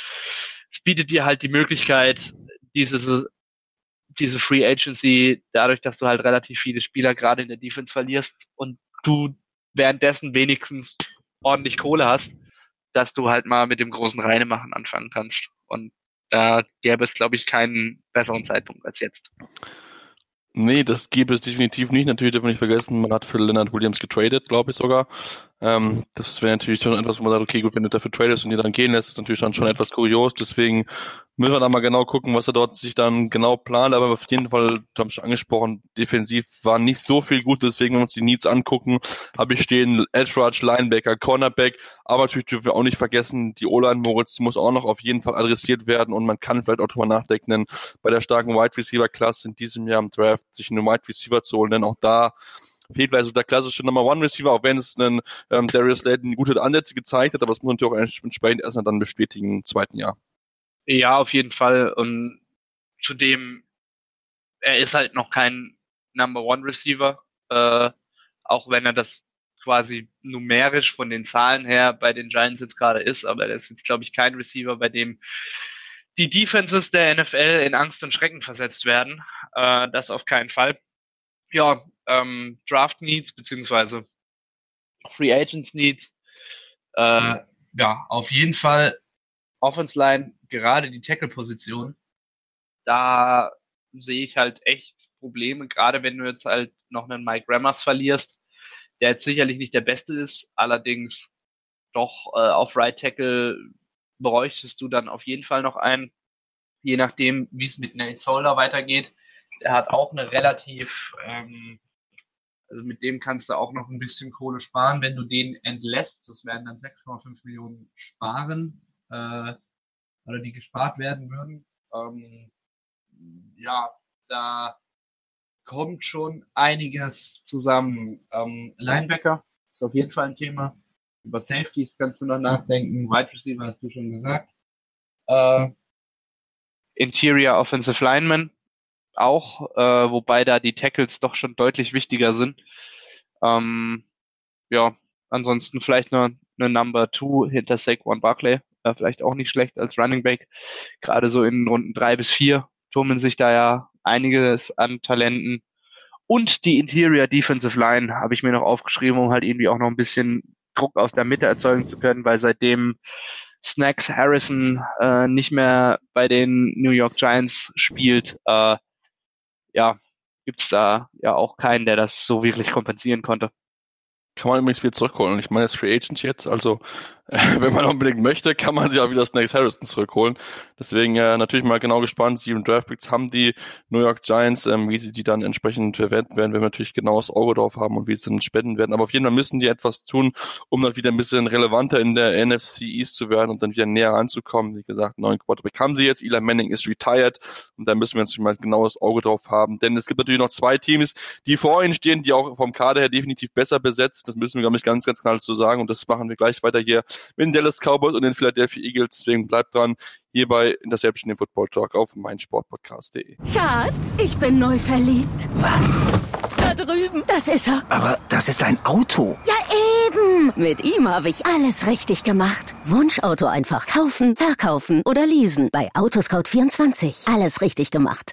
Es bietet dir halt die Möglichkeit, diese, diese Free Agency, dadurch, dass du halt relativ viele Spieler gerade in der Defense verlierst und du währenddessen wenigstens ordentlich Kohle hast, dass du halt mal mit dem großen Reinemachen anfangen kannst. Und da gäbe es, glaube ich, keinen besseren Zeitpunkt als jetzt. Nee, das gäbe es definitiv nicht. Natürlich darf man nicht vergessen, man hat für Leonard Williams getradet, glaube ich sogar. Ähm, das wäre natürlich schon etwas, wo man sagt, okay, gut, wenn du dafür tradest und die dann gehen lässt, ist natürlich dann schon etwas kurios. Deswegen müssen wir da mal genau gucken, was er dort sich dann genau plant. Aber auf jeden Fall, du hast schon angesprochen, defensiv war nicht so viel gut. Deswegen, wenn wir uns die Needs angucken, habe ich stehen Edge Rush, Linebacker, Cornerback. Aber natürlich dürfen wir auch nicht vergessen, die O-Line Moritz, muss auch noch auf jeden Fall adressiert werden. Und man kann vielleicht auch drüber nachdenken, bei der starken Wide Receiver Klasse in diesem Jahr im Draft sich einen Wide Receiver zu holen. Denn auch da fehlt vielleicht so der klassische Number One Receiver, auch wenn es einen ähm, Darius Layton gute Ansätze gezeigt hat, aber das muss man natürlich auch entsprechend erstmal dann bestätigen im zweiten Jahr. Ja, auf jeden Fall. Und zudem, er ist halt noch kein Number One Receiver, äh, auch wenn er das quasi numerisch von den Zahlen her bei den Giants jetzt gerade ist, aber er ist jetzt, glaube ich, kein Receiver, bei dem die Defenses der NFL in Angst und Schrecken versetzt werden. Äh, das auf keinen Fall. Ja, ähm, Draft Needs beziehungsweise Free Agents Needs. Äh, ja, auf jeden Fall Offense Line, gerade die Tackle-Position. Da sehe ich halt echt Probleme, gerade wenn du jetzt halt noch einen Mike Rammers verlierst, der jetzt sicherlich nicht der Beste ist, allerdings doch äh, auf Right Tackle bräuchtest du dann auf jeden Fall noch einen, je nachdem, wie es mit Nate Solder weitergeht. Der hat auch eine relativ, ähm, also mit dem kannst du auch noch ein bisschen Kohle sparen, wenn du den entlässt. Das werden dann 6,5 Millionen sparen, äh, oder die gespart werden würden. Ähm, ja, da kommt schon einiges zusammen. Ähm, Linebacker ist auf jeden Fall ein Thema. Über Safeties kannst du noch nachdenken. Wide Receiver hast du schon gesagt. Äh, Interior Offensive Lineman auch, äh, wobei da die Tackles doch schon deutlich wichtiger sind. Ähm, ja, ansonsten vielleicht nur eine Number Two hinter Saquon Barkley. Äh, vielleicht auch nicht schlecht als Running Back. Gerade so in Runden drei bis vier turmen sich da ja einiges an Talenten. Und die Interior Defensive Line habe ich mir noch aufgeschrieben, um halt irgendwie auch noch ein bisschen Druck aus der Mitte erzeugen zu können, weil seitdem Snacks Harrison äh, nicht mehr bei den New York Giants spielt, äh, ja, gibt's da ja auch keinen, der das so wirklich kompensieren konnte. Kann man übrigens wieder zurückholen. Ich meine, das Free Agent jetzt, also *laughs* wenn man unbedingt möchte, kann man sich auch wieder Snakes Harrison zurückholen. Deswegen äh, natürlich mal genau gespannt. Sieben Draftpicks haben die New York Giants, ähm, wie sie die dann entsprechend verwenden werden, wenn wir natürlich genau das Auge drauf haben und wie sie dann spenden werden. Aber auf jeden Fall müssen die etwas tun, um dann wieder ein bisschen relevanter in der NFC East zu werden und dann wieder näher ranzukommen. Wie gesagt, neuen Quarterback haben sie jetzt. Eli Manning ist retired und da müssen wir uns mal genau das Auge drauf haben. Denn es gibt natürlich noch zwei Teams, die vor ihnen stehen, die auch vom Kader her definitiv besser besetzt. Das müssen wir, glaube ich, ganz, ganz klar so sagen und das machen wir gleich weiter hier mit den Dallas Cowboys und den Philadelphia Eagles. Deswegen bleibt dran, hier bei Interception im Football Talk auf meinsportpodcast.de. Schatz, ich bin neu verliebt. Was? Da drüben. Das ist er. Aber das ist ein Auto. Ja, eben. Mit ihm habe ich alles richtig gemacht. Wunschauto einfach kaufen, verkaufen oder leasen. Bei Autoscout24. Alles richtig gemacht.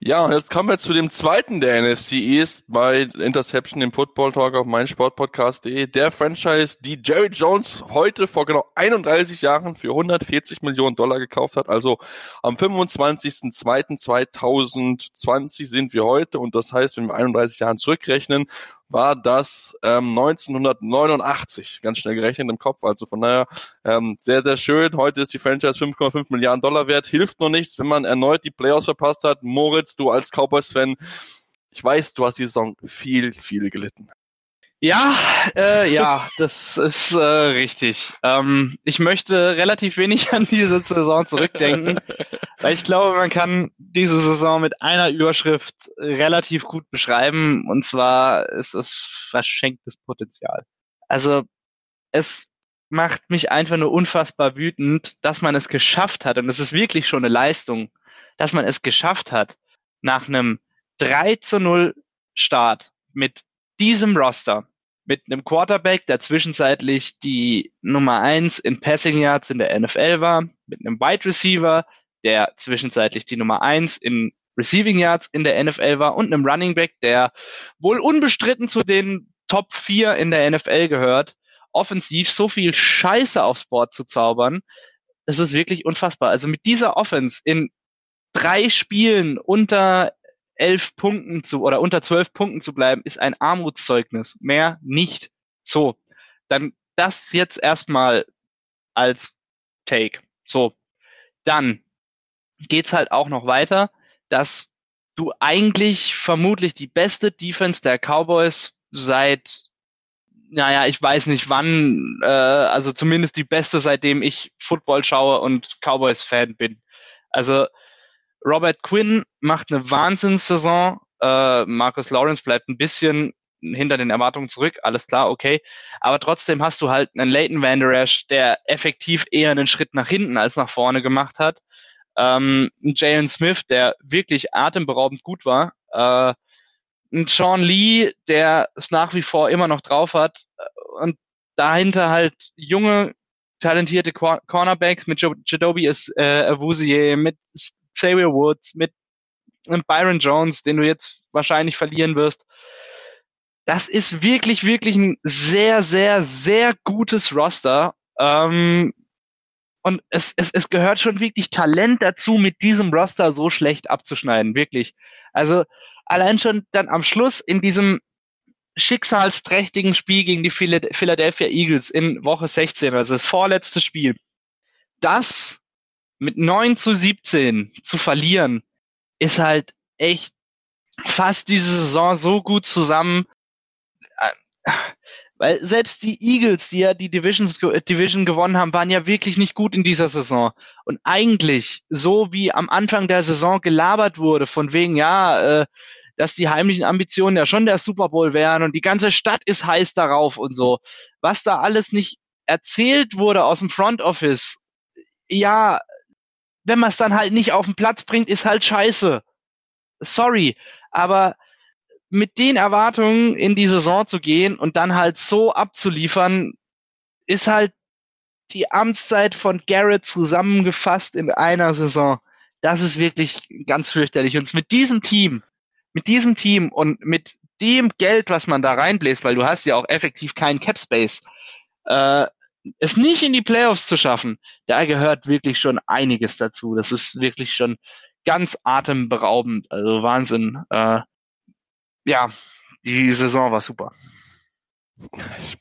Ja, und jetzt kommen wir zu dem zweiten der NFC East bei Interception im Football Talk auf meinsportpodcast.de. Der Franchise, die Jerry Jones heute vor genau 31 Jahren für 140 Millionen Dollar gekauft hat. Also am 25.02.2020 sind wir heute und das heißt, wenn wir 31 Jahren zurückrechnen, war das ähm, 1989, ganz schnell gerechnet im Kopf. Also von daher ähm, sehr, sehr schön. Heute ist die Franchise 5,5 Milliarden Dollar wert. Hilft nur nichts, wenn man erneut die Playoffs verpasst hat. Moritz, du als Cowboys-Fan, ich weiß, du hast die Saison viel, viel gelitten. Ja, äh, ja, das ist äh, richtig. Ähm, ich möchte relativ wenig an diese Saison zurückdenken, *laughs* weil ich glaube, man kann diese Saison mit einer Überschrift relativ gut beschreiben, und zwar ist es verschenktes Potenzial. Also es macht mich einfach nur unfassbar wütend, dass man es geschafft hat, und es ist wirklich schon eine Leistung, dass man es geschafft hat, nach einem 3 zu 0 Start mit diesem Roster mit einem Quarterback, der zwischenzeitlich die Nummer eins in Passing Yards in der NFL war, mit einem Wide Receiver, der zwischenzeitlich die Nummer eins in Receiving Yards in der NFL war und einem Running Back, der wohl unbestritten zu den Top 4 in der NFL gehört, offensiv so viel Scheiße aufs Board zu zaubern, das ist wirklich unfassbar. Also mit dieser Offense in drei Spielen unter elf Punkten zu oder unter zwölf Punkten zu bleiben, ist ein Armutszeugnis. Mehr nicht. So, dann das jetzt erstmal als Take. So, dann geht's halt auch noch weiter, dass du eigentlich vermutlich die beste Defense der Cowboys seit, naja, ich weiß nicht wann, äh, also zumindest die beste, seitdem ich Football schaue und Cowboys-Fan bin. Also Robert Quinn macht eine Wahnsinnssaison. Äh, Marcus Lawrence bleibt ein bisschen hinter den Erwartungen zurück, alles klar, okay. Aber trotzdem hast du halt einen Leighton Van Der Esch, der effektiv eher einen Schritt nach hinten als nach vorne gemacht hat. Ähm, Jalen Smith, der wirklich atemberaubend gut war. Äh, ein Sean Lee, der es nach wie vor immer noch drauf hat und dahinter halt junge, talentierte Cornerbacks mit Jadobi äh, Awuzie, mit Xavier Woods, mit Byron Jones, den du jetzt wahrscheinlich verlieren wirst. Das ist wirklich, wirklich ein sehr, sehr, sehr gutes Roster. Ähm, und es, es, es gehört schon wirklich Talent dazu, mit diesem Roster so schlecht abzuschneiden, wirklich. Also allein schon dann am Schluss in diesem schicksalsträchtigen Spiel gegen die Philadelphia Eagles in Woche 16, also das vorletzte Spiel, das mit 9 zu 17 zu verlieren, ist halt echt fast diese Saison so gut zusammen. Äh, weil selbst die Eagles, die ja die Divisions, Division gewonnen haben, waren ja wirklich nicht gut in dieser Saison. Und eigentlich, so wie am Anfang der Saison gelabert wurde, von wegen, ja, äh, dass die heimlichen Ambitionen ja schon der Super Bowl wären und die ganze Stadt ist heiß darauf und so. Was da alles nicht erzählt wurde aus dem Front Office, ja, wenn man es dann halt nicht auf den Platz bringt, ist halt scheiße. Sorry, aber mit den Erwartungen in die Saison zu gehen und dann halt so abzuliefern, ist halt die Amtszeit von Garrett zusammengefasst in einer Saison. Das ist wirklich ganz fürchterlich. Und mit diesem Team mit diesem Team und mit dem Geld, was man da reinbläst, weil du hast ja auch effektiv keinen Cap Space, äh, es nicht in die Playoffs zu schaffen, da gehört wirklich schon einiges dazu. Das ist wirklich schon ganz atemberaubend. Also Wahnsinn. Äh, ja, die Saison war super.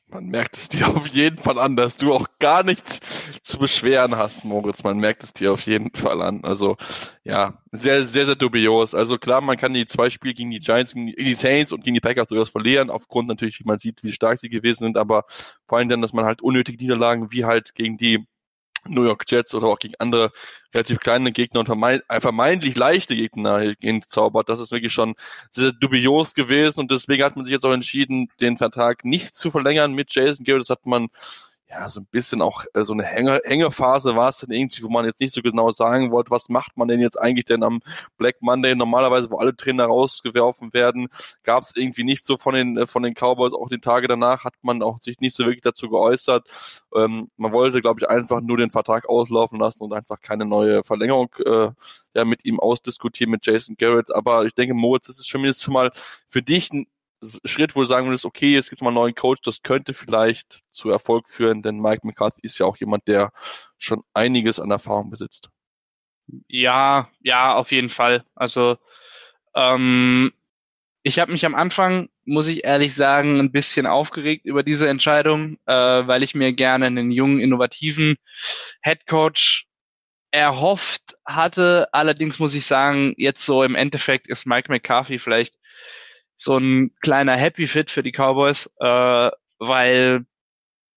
Man merkt es dir auf jeden Fall an, dass du auch gar nichts zu beschweren hast, Moritz. Man merkt es dir auf jeden Fall an. Also, ja, sehr, sehr, sehr dubios. Also klar, man kann die zwei Spiele gegen die Giants, gegen die Saints und gegen die Packers durchaus verlieren, aufgrund natürlich, wie man sieht, wie stark sie gewesen sind, aber vor allem dann, dass man halt unnötige Niederlagen wie halt gegen die New York Jets oder auch gegen andere relativ kleine Gegner und vermeint, vermeintlich leichte Gegner hinzaubert. Das ist wirklich schon sehr dubios gewesen und deswegen hat man sich jetzt auch entschieden, den Vertrag nicht zu verlängern mit Jason Garrett. Das hat man ja, so ein bisschen auch äh, so eine Hänge, Hängephase war es dann irgendwie, wo man jetzt nicht so genau sagen wollte, was macht man denn jetzt eigentlich denn am Black Monday? Normalerweise, wo alle Trainer rausgeworfen werden, gab es irgendwie nicht so von den äh, von den Cowboys. Auch die Tage danach hat man auch sich nicht so wirklich dazu geäußert. Ähm, man wollte, glaube ich, einfach nur den Vertrag auslaufen lassen und einfach keine neue Verlängerung äh, ja, mit ihm ausdiskutieren mit Jason Garrett. Aber ich denke, Moritz, das ist schon mindestens mal für dich ein Schritt, wo du sagen würdest, okay, jetzt gibt es mal einen neuen Coach, das könnte vielleicht zu Erfolg führen, denn Mike McCarthy ist ja auch jemand, der schon einiges an Erfahrung besitzt. Ja, ja, auf jeden Fall. Also ähm, ich habe mich am Anfang, muss ich ehrlich sagen, ein bisschen aufgeregt über diese Entscheidung, äh, weil ich mir gerne einen jungen, innovativen Head Coach erhofft hatte. Allerdings muss ich sagen, jetzt so im Endeffekt ist Mike McCarthy vielleicht so ein kleiner Happy Fit für die Cowboys, äh, weil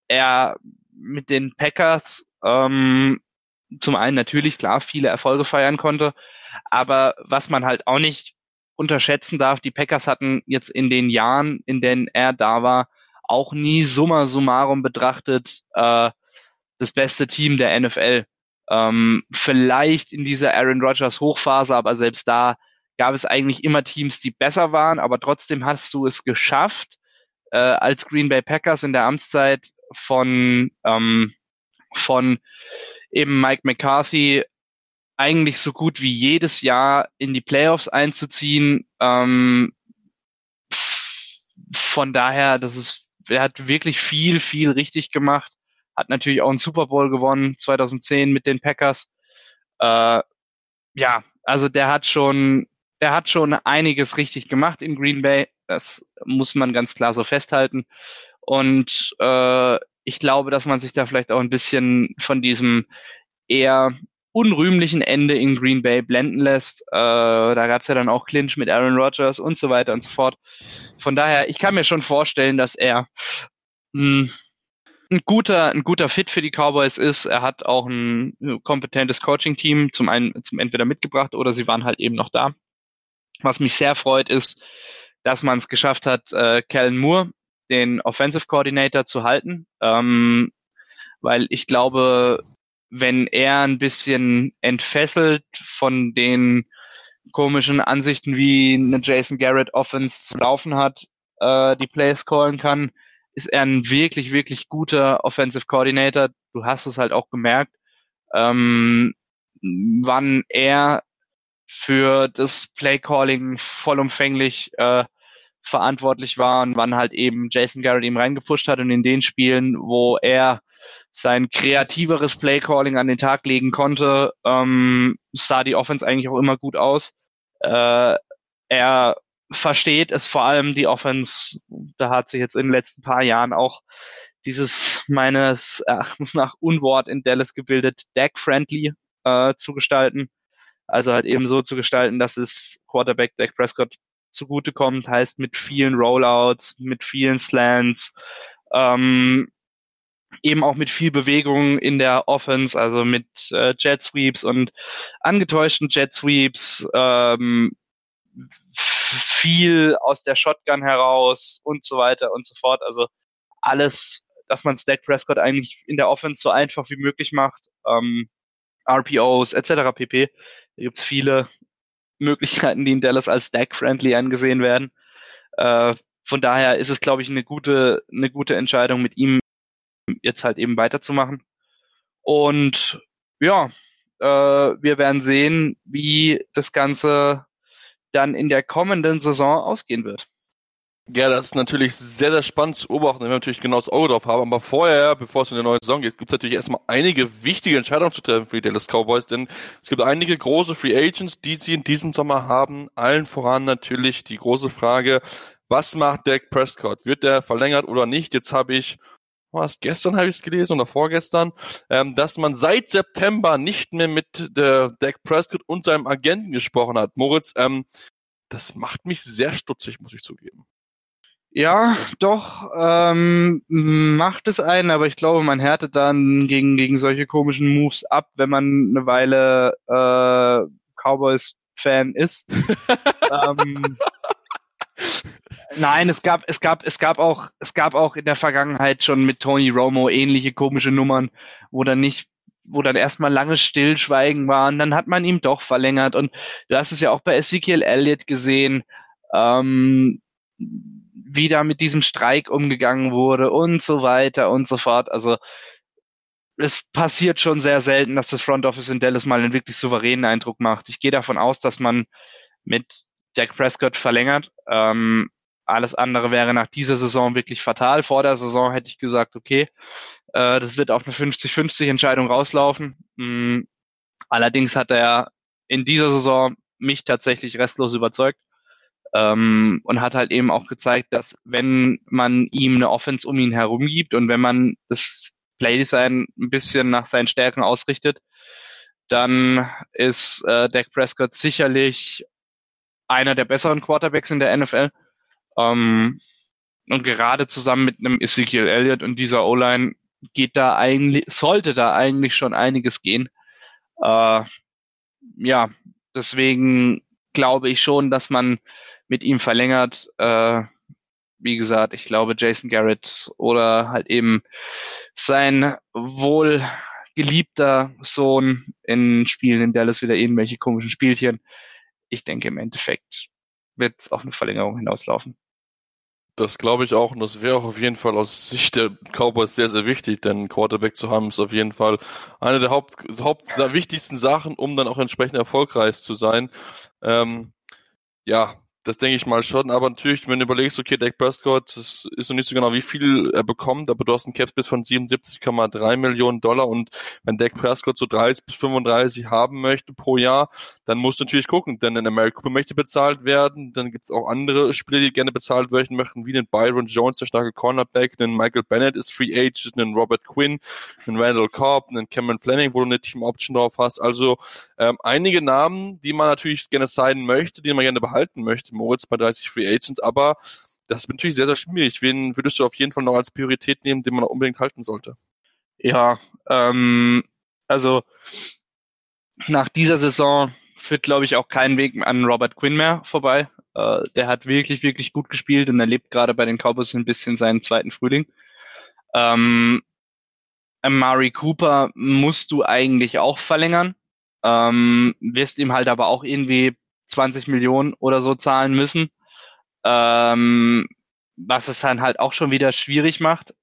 er mit den Packers ähm, zum einen natürlich klar viele Erfolge feiern konnte, aber was man halt auch nicht unterschätzen darf, die Packers hatten jetzt in den Jahren, in denen er da war, auch nie summa summarum betrachtet äh, das beste Team der NFL. Ähm, vielleicht in dieser Aaron Rodgers Hochphase, aber selbst da gab es eigentlich immer Teams, die besser waren, aber trotzdem hast du es geschafft, äh, als Green Bay Packers in der Amtszeit von, ähm, von eben Mike McCarthy eigentlich so gut wie jedes Jahr in die Playoffs einzuziehen. Ähm, von daher, das ist, er hat wirklich viel, viel richtig gemacht. Hat natürlich auch einen Super Bowl gewonnen 2010 mit den Packers. Äh, ja, also der hat schon er hat schon einiges richtig gemacht in Green Bay. Das muss man ganz klar so festhalten. Und äh, ich glaube, dass man sich da vielleicht auch ein bisschen von diesem eher unrühmlichen Ende in Green Bay blenden lässt. Äh, da gab es ja dann auch Clinch mit Aaron Rodgers und so weiter und so fort. Von daher, ich kann mir schon vorstellen, dass er mh, hm, ein guter, ein guter Fit für die Cowboys ist. Er hat auch ein kompetentes Coaching-Team zum einen zum entweder mitgebracht oder sie waren halt eben noch da. Was mich sehr freut, ist, dass man es geschafft hat, äh, Kellen Moore, den Offensive Coordinator, zu halten. Ähm, weil ich glaube, wenn er ein bisschen entfesselt von den komischen Ansichten wie eine Jason Garrett Offense zu laufen hat, äh, die Plays callen kann, ist er ein wirklich, wirklich guter Offensive Coordinator. Du hast es halt auch gemerkt, ähm, wann er für das Play Calling vollumfänglich äh, verantwortlich war und wann halt eben Jason Garrett ihm reingepusht hat und in den Spielen, wo er sein kreativeres Playcalling an den Tag legen konnte, ähm, sah die Offense eigentlich auch immer gut aus. Äh, er versteht es vor allem die Offense, da hat sich jetzt in den letzten paar Jahren auch dieses meines Erachtens nach Unwort in Dallas gebildet, Deck-friendly äh, zu gestalten. Also halt eben so zu gestalten, dass es Quarterback Dak Prescott zugutekommt, heißt mit vielen Rollouts, mit vielen Slants, ähm, eben auch mit viel Bewegung in der Offense, also mit äh, Jet Sweeps und angetäuschten Jet Sweeps, ähm, viel aus der Shotgun heraus und so weiter und so fort. Also alles, dass man Stack Prescott eigentlich in der Offense so einfach wie möglich macht. Ähm, RPOs etc. pp. Da gibt's viele Möglichkeiten, die in Dallas als Stack-friendly angesehen werden. Äh, von daher ist es, glaube ich, eine gute, eine gute Entscheidung, mit ihm jetzt halt eben weiterzumachen. Und ja, äh, wir werden sehen, wie das Ganze dann in der kommenden Saison ausgehen wird. Ja, das ist natürlich sehr, sehr spannend zu beobachten, wenn wir natürlich genau das Auge drauf haben. Aber vorher, bevor es in die neue Saison geht, gibt es natürlich erstmal einige wichtige Entscheidungen zu treffen für die Dallas Cowboys, denn es gibt einige große Free Agents, die sie in diesem Sommer haben. Allen voran natürlich die große Frage, was macht Dak Prescott? Wird der verlängert oder nicht? Jetzt habe ich was gestern habe ich es gelesen oder vorgestern, ähm, dass man seit September nicht mehr mit der Dak Prescott und seinem Agenten gesprochen hat. Moritz, ähm, das macht mich sehr stutzig, muss ich zugeben. Ja, doch, ähm, macht es einen, aber ich glaube, man härtet dann gegen, gegen solche komischen Moves ab, wenn man eine Weile äh, Cowboys-Fan ist. *laughs* ähm, nein, es gab, es gab, es gab auch, es gab auch in der Vergangenheit schon mit Tony Romo ähnliche komische Nummern, wo dann nicht wo dann erstmal lange Stillschweigen war und dann hat man ihm doch verlängert. Und du hast es ja auch bei Ezekiel Elliott gesehen, ähm, wie da mit diesem Streik umgegangen wurde und so weiter und so fort. Also es passiert schon sehr selten, dass das Front Office in Dallas mal einen wirklich souveränen Eindruck macht. Ich gehe davon aus, dass man mit Dak Prescott verlängert. Ähm, alles andere wäre nach dieser Saison wirklich fatal. Vor der Saison hätte ich gesagt, okay, äh, das wird auf eine 50-50 Entscheidung rauslaufen. Mhm. Allerdings hat er in dieser Saison mich tatsächlich restlos überzeugt. Ähm, und hat halt eben auch gezeigt, dass wenn man ihm eine Offense um ihn herum gibt und wenn man das Playdesign ein bisschen nach seinen Stärken ausrichtet, dann ist äh, Dak Prescott sicherlich einer der besseren Quarterbacks in der NFL. Ähm, und gerade zusammen mit einem Ezekiel Elliott und dieser O-Line geht da eigentlich, sollte da eigentlich schon einiges gehen. Äh, ja, deswegen glaube ich schon, dass man mit ihm verlängert. Äh, wie gesagt, ich glaube Jason Garrett oder halt eben sein wohl geliebter Sohn in Spielen in Dallas wieder irgendwelche komischen Spielchen. Ich denke im Endeffekt wird es auf eine Verlängerung hinauslaufen. Das glaube ich auch und das wäre auch auf jeden Fall aus Sicht der Cowboys sehr, sehr wichtig, denn Quarterback zu haben ist auf jeden Fall eine der Haupt, Haupt wichtigsten Sachen, um dann auch entsprechend erfolgreich zu sein. Ähm, ja, das denke ich mal schon, aber natürlich, wenn du überlegst, okay, Dak Prescott, das ist noch nicht so genau, wie viel er bekommt, aber du hast einen Capspace von 77,3 Millionen Dollar und wenn Dak Prescott so 30 bis 35 haben möchte pro Jahr, dann musst du natürlich gucken, denn ein American Cooper möchte bezahlt werden, dann gibt es auch andere Spieler, die gerne bezahlt werden möchten, wie den Byron Jones, der starke Cornerback, den Michael Bennett ist Free Agent, einen Robert Quinn, einen Randall Cobb, einen Cameron Planning, wo du eine Team Option drauf hast, also ähm, einige Namen, die man natürlich gerne sein möchte, die man gerne behalten möchte, Moritz bei 30 Free Agents, aber das ist natürlich sehr, sehr schwierig. Wen würdest du auf jeden Fall noch als Priorität nehmen, den man unbedingt halten sollte? Ja, ähm, also nach dieser Saison führt, glaube ich, auch kein Weg an Robert Quinn mehr vorbei. Äh, der hat wirklich, wirklich gut gespielt und erlebt gerade bei den Cowboys ein bisschen seinen zweiten Frühling. Ähm, Mari Cooper musst du eigentlich auch verlängern. Ähm, wirst ihm halt aber auch irgendwie 20 Millionen oder so zahlen müssen. Ähm, was es dann halt auch schon wieder schwierig macht.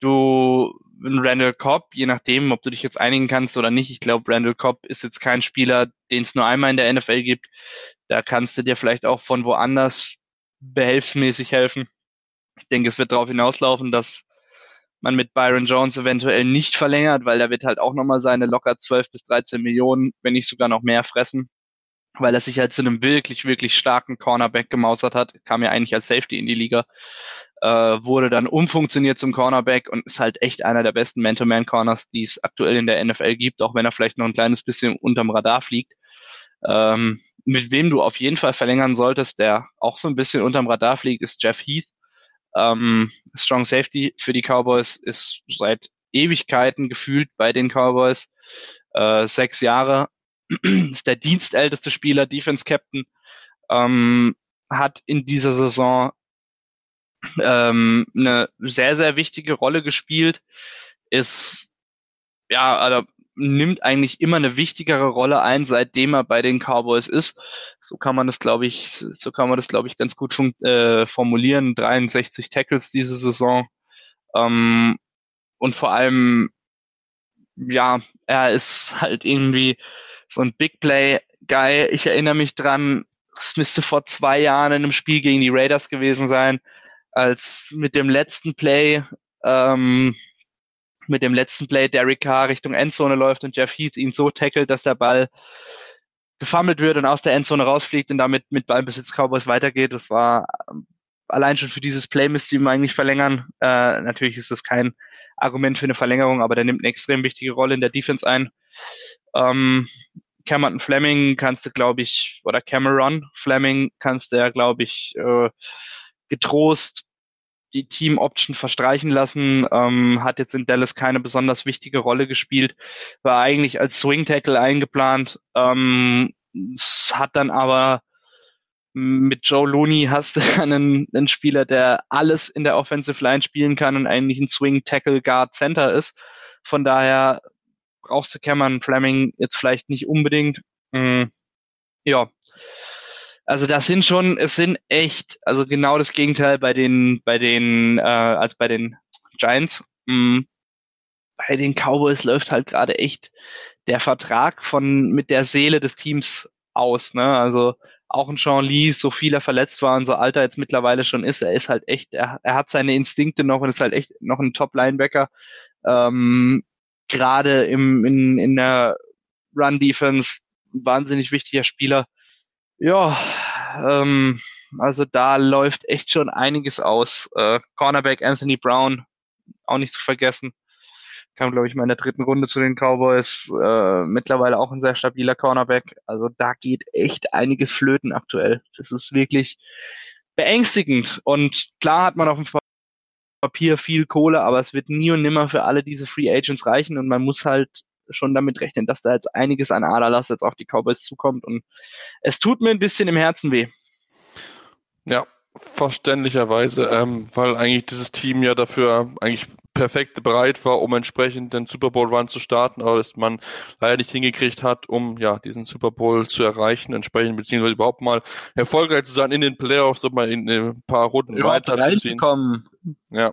du, Randall Cobb, je nachdem, ob du dich jetzt einigen kannst oder nicht, ich glaube, Randall Cobb ist jetzt kein Spieler, den es nur einmal in der NFL gibt. Da kannst du dir vielleicht auch von woanders behelfsmäßig helfen. Ich denke, es wird darauf hinauslaufen, dass man mit Byron Jones eventuell nicht verlängert, weil er wird halt auch nochmal seine locker 12 bis 13 Millionen, wenn nicht sogar noch mehr fressen, weil er sich halt zu einem wirklich, wirklich starken Cornerback gemausert hat, kam ja eigentlich als Safety in die Liga, äh, wurde dann umfunktioniert zum Cornerback und ist halt echt einer der besten Man-to-Man-Corners, die es aktuell in der NFL gibt, auch wenn er vielleicht noch ein kleines bisschen unterm Radar fliegt. Ähm, mit wem du auf jeden Fall verlängern solltest, der auch so ein bisschen unterm Radar fliegt, ist Jeff Heath. Ähm, Strong Safety für die Cowboys ist seit Ewigkeiten gefühlt bei den Cowboys. Äh, sechs Jahre *clears throat* ist der dienstälteste Spieler, Defense Captain, ähm, hat in dieser Saison ähm, eine sehr, sehr wichtige Rolle gespielt, ist ja, also nimmt eigentlich immer eine wichtigere Rolle ein, seitdem er bei den Cowboys ist. So kann man das, glaube ich, so kann man das, glaube ich, ganz gut äh, formulieren. 63 Tackles diese Saison. Ähm, und vor allem, ja, er ist halt irgendwie so ein Big Play Guy. Ich erinnere mich dran, es müsste vor zwei Jahren in einem Spiel gegen die Raiders gewesen sein, als mit dem letzten Play ähm, mit dem letzten Play Derek Carr Richtung Endzone läuft und Jeff Heath ihn so tackelt, dass der Ball gefummelt wird und aus der Endzone rausfliegt und damit mit Ballbesitz Cowboys weitergeht. Das war ähm, allein schon für dieses Play müsste ihm eigentlich verlängern. Äh, natürlich ist das kein Argument für eine Verlängerung, aber der nimmt eine extrem wichtige Rolle in der Defense ein. Ähm, Cameron Fleming kannst du, glaube ich, oder Cameron Fleming kannst du ja, glaube ich, äh, getrost die Team Option verstreichen lassen, ähm, hat jetzt in Dallas keine besonders wichtige Rolle gespielt, war eigentlich als Swing Tackle eingeplant, ähm, hat dann aber mit Joe Looney hast du *laughs* einen, einen Spieler, der alles in der Offensive Line spielen kann und eigentlich ein Swing Tackle Guard Center ist. Von daher brauchst du Cameron Fleming jetzt vielleicht nicht unbedingt. Mm, ja, also das sind schon, es sind echt, also genau das Gegenteil bei den, bei den, äh, als bei den Giants. Mhm. Bei den Cowboys läuft halt gerade echt der Vertrag von mit der Seele des Teams aus. Ne? Also auch ein Sean Lee, so viel er verletzt war und so alt er jetzt mittlerweile schon ist, er ist halt echt, er, er hat seine Instinkte noch und ist halt echt noch ein Top-Linebacker. Ähm, Gerade im, in, in der Run-Defense, wahnsinnig wichtiger Spieler. Ja, ähm, also da läuft echt schon einiges aus. Äh, Cornerback Anthony Brown, auch nicht zu vergessen. Kam, glaube ich, mal in der dritten Runde zu den Cowboys. Äh, mittlerweile auch ein sehr stabiler Cornerback. Also da geht echt einiges flöten aktuell. Das ist wirklich beängstigend. Und klar hat man auf dem Papier viel Kohle, aber es wird nie und nimmer für alle diese Free Agents reichen und man muss halt schon damit rechnen, dass da jetzt einiges an Aderlass jetzt auf die Cowboys zukommt und es tut mir ein bisschen im Herzen weh. Ja, verständlicherweise, ähm, weil eigentlich dieses Team ja dafür eigentlich perfekt bereit war, um entsprechend den Super Bowl Run zu starten, aber dass man leider nicht hingekriegt hat, um ja diesen Super Bowl zu erreichen, entsprechend beziehungsweise überhaupt mal erfolgreich zu sein in den Playoffs, um mal in ein paar Runden weiter zu ziehen. Ja,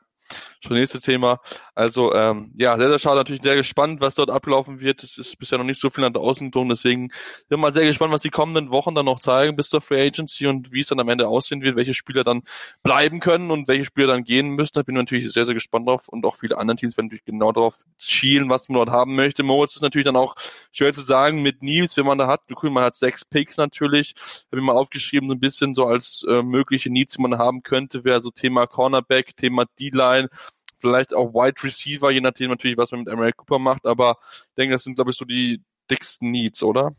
schon nächste Thema. Also ähm, ja, sehr, sehr schade, natürlich sehr gespannt, was dort ablaufen wird. Es ist bisher noch nicht so viel an der Außenton, deswegen sind wir mal sehr gespannt, was die kommenden Wochen dann noch zeigen bis zur Free Agency und wie es dann am Ende aussehen wird, welche Spieler dann bleiben können und welche Spieler dann gehen müssen. Da bin ich natürlich sehr, sehr gespannt drauf und auch viele andere Teams werden natürlich genau darauf schielen, was man dort haben möchte. Moritz ist natürlich dann auch schwer zu sagen mit Needs, wenn man da hat. Cool, man hat sechs Picks natürlich. Habe ich mal aufgeschrieben, so ein bisschen so als äh, mögliche Needs, die man haben könnte, wäre so Thema Cornerback, Thema D-Line, vielleicht auch Wide Receiver, je nachdem natürlich, was man mit Emery Cooper macht, aber ich denke, das sind, glaube ich, so die dicksten Needs, oder?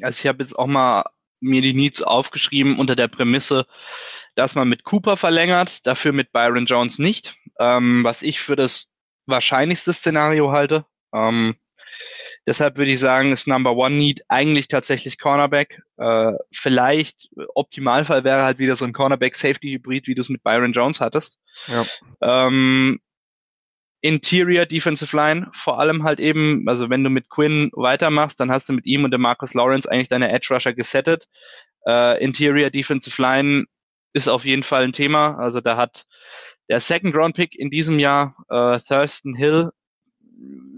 Also ich habe jetzt auch mal mir die Needs aufgeschrieben unter der Prämisse, dass man mit Cooper verlängert, dafür mit Byron Jones nicht, ähm, was ich für das wahrscheinlichste Szenario halte. Ähm, Deshalb würde ich sagen, ist Number One Need eigentlich tatsächlich Cornerback. Äh, vielleicht, Optimalfall wäre halt wieder so ein Cornerback-Safety-Hybrid, wie du es mit Byron Jones hattest. Ja. Ähm, Interior Defensive Line, vor allem halt eben, also wenn du mit Quinn weitermachst, dann hast du mit ihm und dem Marcus Lawrence eigentlich deine Edge Rusher gesettet. Äh, Interior Defensive Line ist auf jeden Fall ein Thema. Also da hat der Second Round Pick in diesem Jahr, äh, Thurston Hill,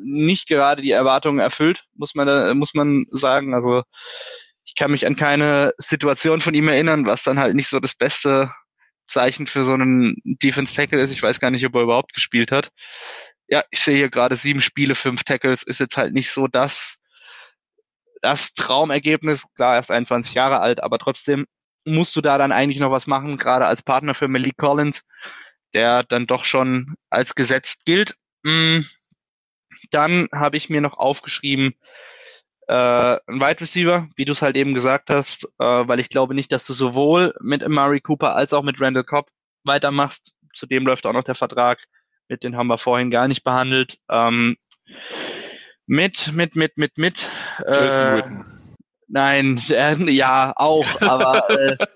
nicht gerade die Erwartungen erfüllt, muss man, muss man sagen. Also ich kann mich an keine Situation von ihm erinnern, was dann halt nicht so das beste Zeichen für so einen Defense Tackle ist. Ich weiß gar nicht, ob er überhaupt gespielt hat. Ja, ich sehe hier gerade sieben Spiele, fünf Tackles, ist jetzt halt nicht so das, das Traumergebnis. Klar, erst 21 Jahre alt, aber trotzdem musst du da dann eigentlich noch was machen, gerade als Partner für Malik Collins, der dann doch schon als gesetzt gilt. Mm, dann habe ich mir noch aufgeschrieben, äh, ein Wide Receiver, wie du es halt eben gesagt hast, äh, weil ich glaube nicht, dass du sowohl mit Amari Cooper als auch mit Randall Cobb weitermachst. Zudem läuft auch noch der Vertrag, mit den haben wir vorhin gar nicht behandelt. Ähm, mit, mit, mit, mit, mit. Äh, nein, äh, ja, auch, aber äh, *laughs*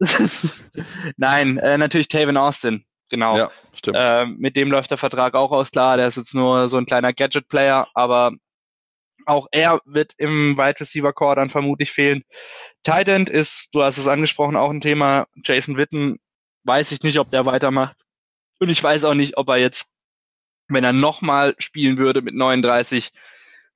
*laughs* nein, äh, natürlich Taven Austin. Genau. Ja, stimmt. Äh, mit dem läuft der Vertrag auch aus, klar. Der ist jetzt nur so ein kleiner Gadget-Player, aber auch er wird im Wide Receiver Core dann vermutlich fehlen. Tight End ist, du hast es angesprochen, auch ein Thema. Jason Witten weiß ich nicht, ob der weitermacht. Und ich weiß auch nicht, ob er jetzt, wenn er nochmal spielen würde mit 39,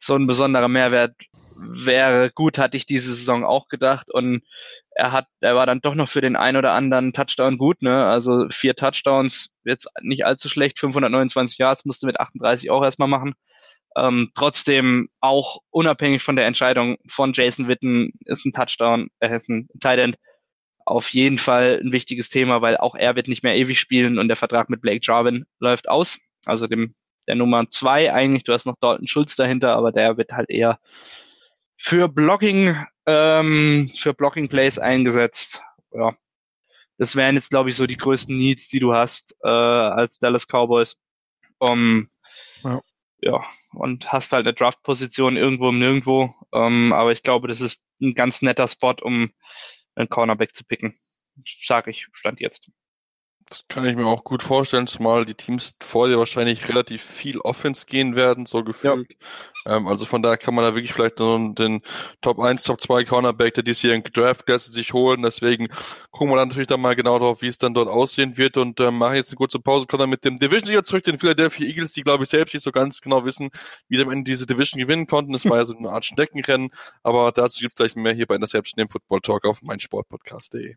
so ein besonderer Mehrwert wäre. Gut, hatte ich diese Saison auch gedacht. Und er hat, er war dann doch noch für den ein oder anderen Touchdown gut, ne? Also vier Touchdowns, jetzt nicht allzu schlecht, 529 Yards musste mit 38 auch erstmal machen. Ähm, trotzdem auch unabhängig von der Entscheidung von Jason Witten ist ein Touchdown, er ist ein Tight End auf jeden Fall ein wichtiges Thema, weil auch er wird nicht mehr ewig spielen und der Vertrag mit Blake Jarvin läuft aus, also dem der Nummer zwei eigentlich. Du hast noch Dalton Schulz dahinter, aber der wird halt eher für Blocking ähm, für Blocking Plays eingesetzt. Ja, das wären jetzt glaube ich so die größten Needs, die du hast äh, als Dallas Cowboys. Um, ja ja, und hast halt eine Draft-Position irgendwo im Nirgendwo. Ähm, aber ich glaube, das ist ein ganz netter Spot, um einen Cornerback zu picken. Sag ich, stand jetzt. Das kann ich mir auch gut vorstellen, zumal die Teams vor dir wahrscheinlich relativ viel Offense gehen werden, so gefühlt. Ja. Ähm, also von daher kann man da wirklich vielleicht den, den Top 1, Top 2 Cornerback der diesjährigen Draft Klasse sich holen. Deswegen gucken wir dann natürlich dann mal genau drauf, wie es dann dort aussehen wird und ähm, machen jetzt eine kurze Pause, kommen dann mit dem Division-Sieger zurück, den Philadelphia Eagles, die glaube ich selbst nicht so ganz genau wissen, wie sie am Ende diese Division gewinnen konnten. Es war ja so eine Art Schneckenrennen, aber dazu gibt es gleich mehr hier bei Interception, dem Football Talk auf meinsportpodcast.de.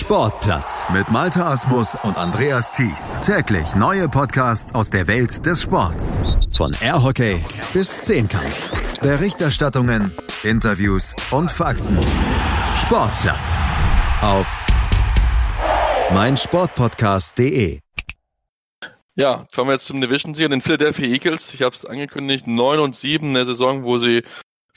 Sportplatz mit Malte Asmus und Andreas Thies. Täglich neue Podcasts aus der Welt des Sports. Von Airhockey bis Zehnkampf. Berichterstattungen, Interviews und Fakten. Sportplatz auf meinsportpodcast.de. Ja, kommen wir jetzt zum Division-Sieger, den Philadelphia Eagles. Ich habe es angekündigt, 9 und 7 in der Saison, wo sie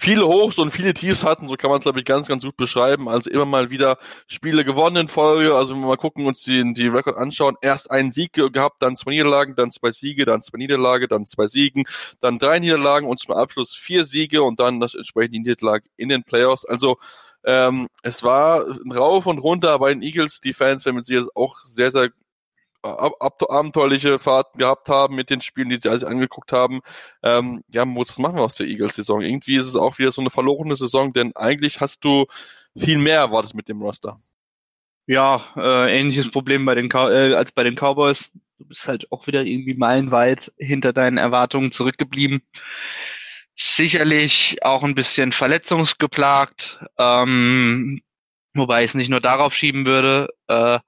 viele Hochs und viele Tiefs hatten, so kann man es glaube ich ganz, ganz gut beschreiben. Also immer mal wieder Spiele gewonnen in Folge. Also wenn wir mal gucken, uns die, die Rekord anschauen, erst einen Sieg gehabt, dann zwei Niederlagen, dann zwei Siege, dann zwei Niederlage, dann zwei Siegen, dann drei Niederlagen und zum Abschluss vier Siege und dann das entsprechende Niederlage in den Playoffs. Also ähm, es war ein Rauf und runter bei den Eagles. Die Fans werden mit sich auch sehr, sehr abenteuerliche Fahrten gehabt haben mit den Spielen, die sie alle angeguckt haben. Ähm, ja, muss was machen wir aus der Eagles-Saison? Irgendwie ist es auch wieder so eine verlorene Saison, denn eigentlich hast du viel mehr erwartet mit dem Roster. Ja, äh, ähnliches Problem bei den äh, als bei den Cowboys. Du bist halt auch wieder irgendwie meilenweit hinter deinen Erwartungen zurückgeblieben. Sicherlich auch ein bisschen verletzungsgeplagt, ähm, wobei ich es nicht nur darauf schieben würde. Äh,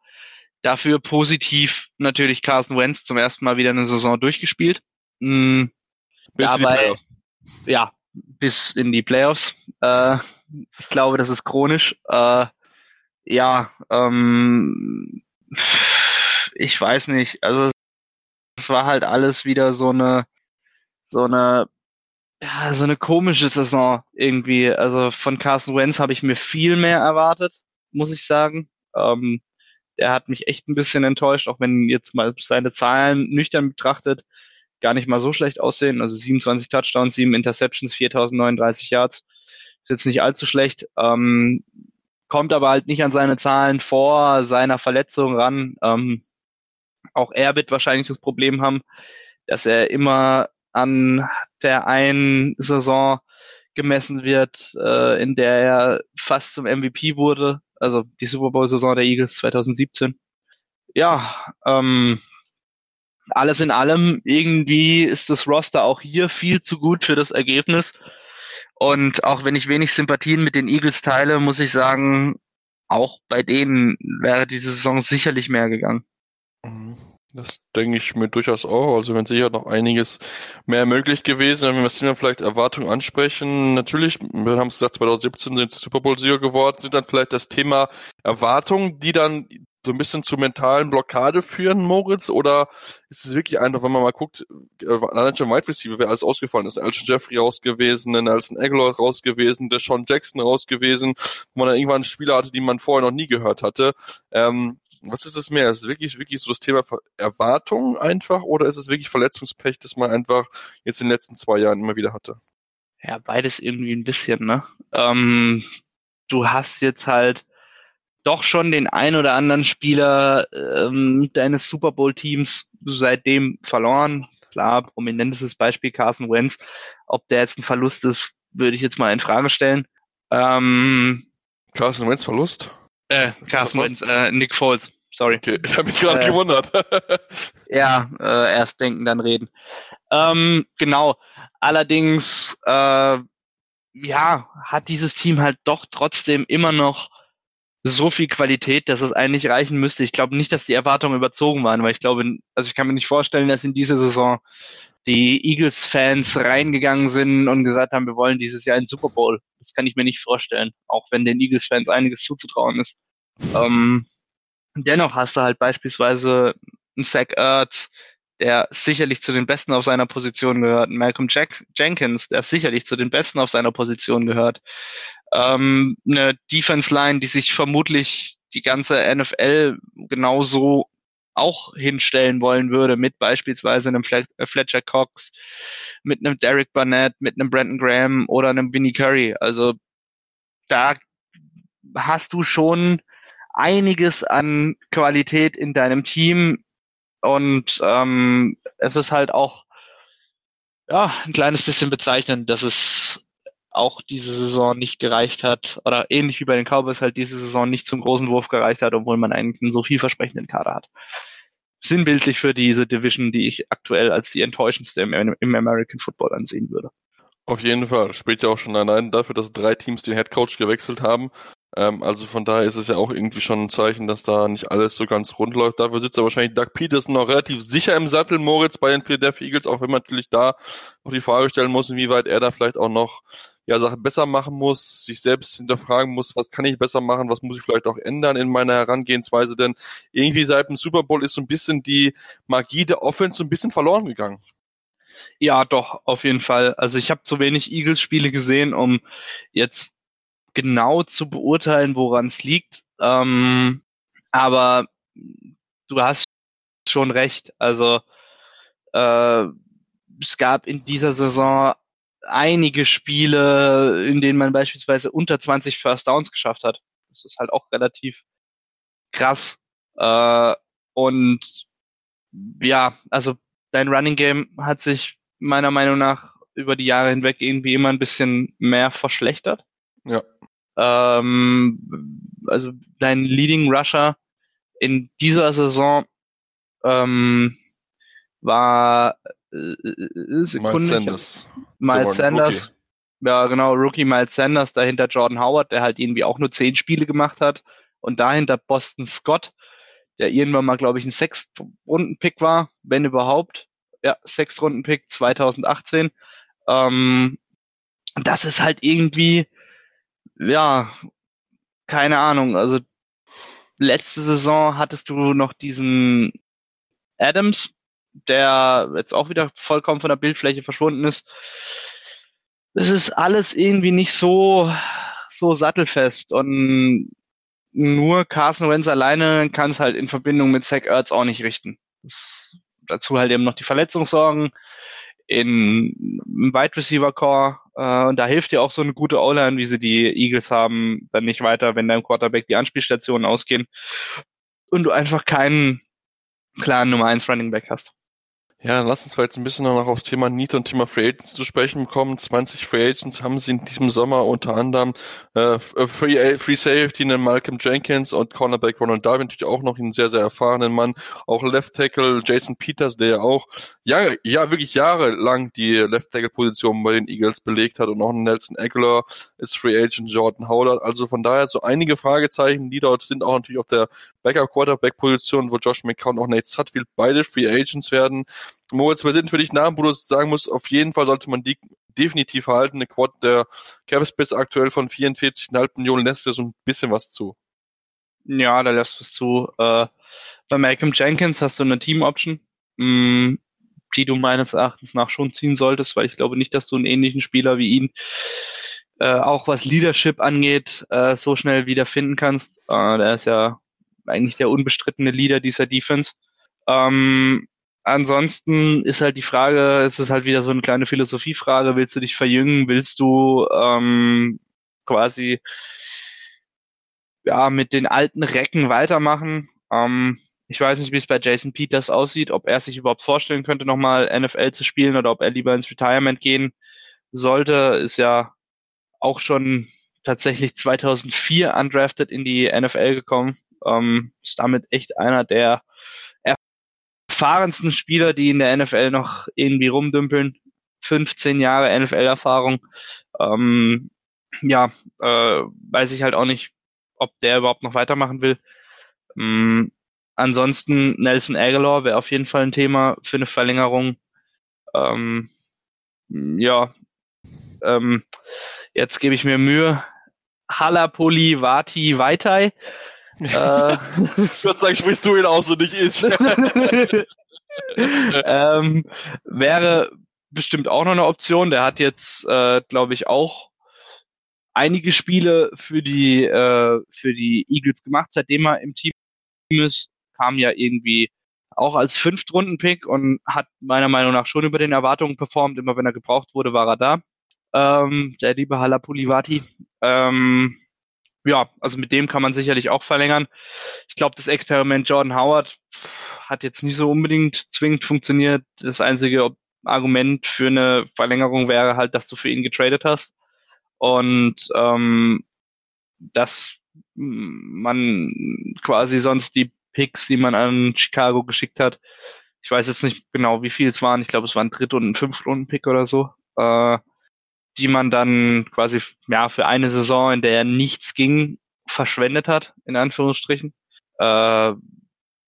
Dafür positiv natürlich Carson Wentz zum ersten Mal wieder eine Saison durchgespielt. Hm, bis dabei, ja, bis in die Playoffs. Äh, ich glaube, das ist chronisch. Äh, ja, ähm, ich weiß nicht. Also es war halt alles wieder so eine so eine ja, so eine komische Saison irgendwie. Also von Carson Wentz habe ich mir viel mehr erwartet, muss ich sagen. Ähm, der hat mich echt ein bisschen enttäuscht, auch wenn jetzt mal seine Zahlen nüchtern betrachtet gar nicht mal so schlecht aussehen. Also 27 Touchdowns, 7 Interceptions, 4039 Yards. Ist jetzt nicht allzu schlecht. Ähm, kommt aber halt nicht an seine Zahlen vor seiner Verletzung ran. Ähm, auch er wird wahrscheinlich das Problem haben, dass er immer an der einen Saison gemessen wird, äh, in der er fast zum MVP wurde, also die Super Bowl-Saison der Eagles 2017. Ja, ähm, alles in allem, irgendwie ist das Roster auch hier viel zu gut für das Ergebnis. Und auch wenn ich wenig Sympathien mit den Eagles teile, muss ich sagen, auch bei denen wäre diese Saison sicherlich mehr gegangen. Das denke ich mir durchaus auch. Also wenn sicher noch einiges mehr möglich gewesen, wenn wir das Thema vielleicht Erwartungen ansprechen. Natürlich, wir haben es gesagt, 2017 sind Super Bowl-Sieger geworden, sind dann vielleicht das Thema Erwartungen, die dann so ein bisschen zur mentalen Blockade führen, Moritz? Oder ist es wirklich einfach, wenn man mal guckt, äh, allein schon Wide Receiver, wer alles ausgefallen ist, Alshon Jeffrey raus gewesen, dann Nelson Aguilar raus gewesen, der Sean Jackson raus gewesen, wo man dann irgendwann Spieler hatte, die man vorher noch nie gehört hatte. Ähm, was ist es mehr? Ist es wirklich, wirklich so das Thema Erwartung einfach oder ist es wirklich Verletzungspech, das man einfach jetzt in den letzten zwei Jahren immer wieder hatte? Ja, beides irgendwie ein bisschen, ne? Ähm, du hast jetzt halt doch schon den ein oder anderen Spieler ähm, deines Super Bowl-Teams seitdem verloren. Klar, prominentestes Beispiel Carson Wentz. Ob der jetzt ein Verlust ist, würde ich jetzt mal in Frage stellen. Ähm, Carson Wentz Verlust? Äh, Carson Wentz, äh, Nick Foles, sorry. Okay, *laughs* ich habe mich gerade äh, gewundert. *laughs* ja, äh, erst denken, dann reden. Ähm, genau. Allerdings, äh, ja, hat dieses Team halt doch trotzdem immer noch so viel Qualität, dass es eigentlich reichen müsste. Ich glaube nicht, dass die Erwartungen überzogen waren, weil ich glaube, also ich kann mir nicht vorstellen, dass in dieser Saison die Eagles-Fans reingegangen sind und gesagt haben, wir wollen dieses Jahr einen Super Bowl. Das kann ich mir nicht vorstellen, auch wenn den Eagles-Fans einiges zuzutrauen ist. Ähm, dennoch hast du halt beispielsweise einen Zach Ertz, der sicherlich zu den Besten auf seiner Position gehört, Malcolm Jack Jenkins, der sicherlich zu den Besten auf seiner Position gehört ähm, eine Defense Line, die sich vermutlich die ganze NFL genauso auch hinstellen wollen würde, mit beispielsweise einem äh, Fletcher Cox, mit einem Derek Barnett, mit einem Brandon Graham oder einem Vinnie Curry. Also da hast du schon einiges an Qualität in deinem Team und ähm, es ist halt auch ja ein kleines bisschen bezeichnend, dass es auch diese Saison nicht gereicht hat, oder ähnlich wie bei den Cowboys halt diese Saison nicht zum großen Wurf gereicht hat, obwohl man eigentlich einen so vielversprechenden Kader hat. Sinnbildlich für diese Division, die ich aktuell als die enttäuschendste im, im American Football ansehen würde. Auf jeden Fall. Spricht ja auch schon allein dafür, dass drei Teams den Headcoach gewechselt haben. Ähm, also von daher ist es ja auch irgendwie schon ein Zeichen, dass da nicht alles so ganz rund läuft. Dafür sitzt ja wahrscheinlich Doug Peterson noch relativ sicher im Sattel, Moritz, bei den Philadelphia Eagles, auch wenn man natürlich da noch die Frage stellen muss, inwieweit er da vielleicht auch noch ja, Sachen besser machen muss, sich selbst hinterfragen muss, was kann ich besser machen, was muss ich vielleicht auch ändern in meiner Herangehensweise, denn irgendwie seit dem Super Bowl ist so ein bisschen die Magie der Offense so ein bisschen verloren gegangen. Ja, doch, auf jeden Fall. Also ich habe zu wenig Eagles-Spiele gesehen, um jetzt genau zu beurteilen, woran es liegt. Ähm, aber du hast schon recht. Also äh, es gab in dieser Saison einige Spiele, in denen man beispielsweise unter 20 First Downs geschafft hat. Das ist halt auch relativ krass. Äh, und ja, also dein Running Game hat sich meiner Meinung nach über die Jahre hinweg irgendwie immer ein bisschen mehr verschlechtert. Ja. Ähm, also dein Leading Rusher in dieser Saison ähm, war Sekunde. Miles Sanders. Miles Sanders. Rookie. Ja, genau, Rookie Miles Sanders, dahinter Jordan Howard, der halt irgendwie auch nur zehn Spiele gemacht hat. Und dahinter Boston Scott, der irgendwann mal, glaube ich, ein Sechstrunden-Pick war, wenn überhaupt, ja, Sechstrunden-Pick 2018. Ähm, das ist halt irgendwie, ja, keine Ahnung. Also letzte Saison hattest du noch diesen Adams, der jetzt auch wieder vollkommen von der Bildfläche verschwunden ist. Es ist alles irgendwie nicht so, so sattelfest und nur Carson Wentz alleine kann es halt in Verbindung mit Zach Ertz auch nicht richten. Das, dazu halt eben noch die Verletzungssorgen in, im Wide Receiver Core äh, und da hilft dir auch so eine gute O-Line, wie sie die Eagles haben, dann nicht weiter, wenn deinem Quarterback die Anspielstationen ausgehen und du einfach keinen klaren Nummer 1 Running Back hast. Ja, lass uns vielleicht ein bisschen noch aufs Thema Need und Thema Free Agents zu sprechen kommen. 20 Free Agents haben sie in diesem Sommer unter anderem äh, Free, Free Safety, einen Malcolm Jenkins und Cornerback Ronald Darwin, natürlich auch noch einen sehr, sehr erfahrenen Mann. Auch Left Tackle Jason Peters, der ja auch ja, ja wirklich jahrelang die Left Tackle Position bei den Eagles belegt hat und auch Nelson Aguilar ist Free Agent, Jordan Howard. Also von daher so einige Fragezeichen, die dort sind, auch natürlich auf der Backup Quarterback Position, wo Josh McCown und auch Nate Sutfield beide Free Agents werden. Moritz, wir sind für dich Namen, wo du sagen musst, auf jeden Fall sollte man die definitiv halten. Eine Quad der Cap Space aktuell von 44,5 Millionen lässt ja so ein bisschen was zu. Ja, da lässt was zu. Äh, bei Malcolm Jenkins hast du eine Team Option, mh, mm, die du meines Erachtens nach schon ziehen solltest, weil ich glaube nicht, dass du einen ähnlichen Spieler wie ihn äh, auch was Leadership angeht, äh, so schnell wieder finden kannst. Äh, der ist ja eigentlich der unbestrittene Leader dieser Defense. Ähm, ansonsten ist halt die Frage, es ist halt wieder so eine kleine Philosophiefrage, willst du dich verjüngen, willst du ähm, quasi ja mit den alten Recken weitermachen? Ähm, ich weiß nicht, wie es bei Jason Peters aussieht, ob er sich überhaupt vorstellen könnte, nochmal NFL zu spielen oder ob er lieber ins Retirement gehen sollte. Ist ja auch schon tatsächlich 2004 undrafted in die NFL gekommen. Ähm, ist damit echt einer der erfahrensten Spieler, die in der NFL noch irgendwie rumdümpeln. 15 Jahre NFL-Erfahrung. Ähm, ja, äh, weiß ich halt auch nicht, ob der überhaupt noch weitermachen will. Ähm, ansonsten Nelson Aguilar wäre auf jeden Fall ein Thema für eine Verlängerung. Ähm, ja, ähm, jetzt gebe ich mir Mühe. Halapoli Vati Vaitai äh, ich würde sagen, sprichst du ihn aus und nicht ich. *laughs* ähm, wäre bestimmt auch noch eine Option. Der hat jetzt, äh, glaube ich, auch einige Spiele für die äh, für die Eagles gemacht, seitdem er im Team ist. Kam ja irgendwie auch als Fünftrunden-Pick und hat meiner Meinung nach schon über den Erwartungen performt. Immer wenn er gebraucht wurde, war er da. Ähm, der liebe Halapulivati. Ähm, ja, also mit dem kann man sicherlich auch verlängern. Ich glaube, das Experiment Jordan Howard hat jetzt nicht so unbedingt zwingend funktioniert. Das einzige Argument für eine Verlängerung wäre halt, dass du für ihn getradet hast und ähm, dass man quasi sonst die Picks, die man an Chicago geschickt hat, ich weiß jetzt nicht genau, wie viel es waren. Ich glaube, es waren Dritt- und ein Fünftrunden-Pick oder so. Äh, die man dann quasi ja für eine Saison, in der nichts ging, verschwendet hat, in Anführungsstrichen. Äh,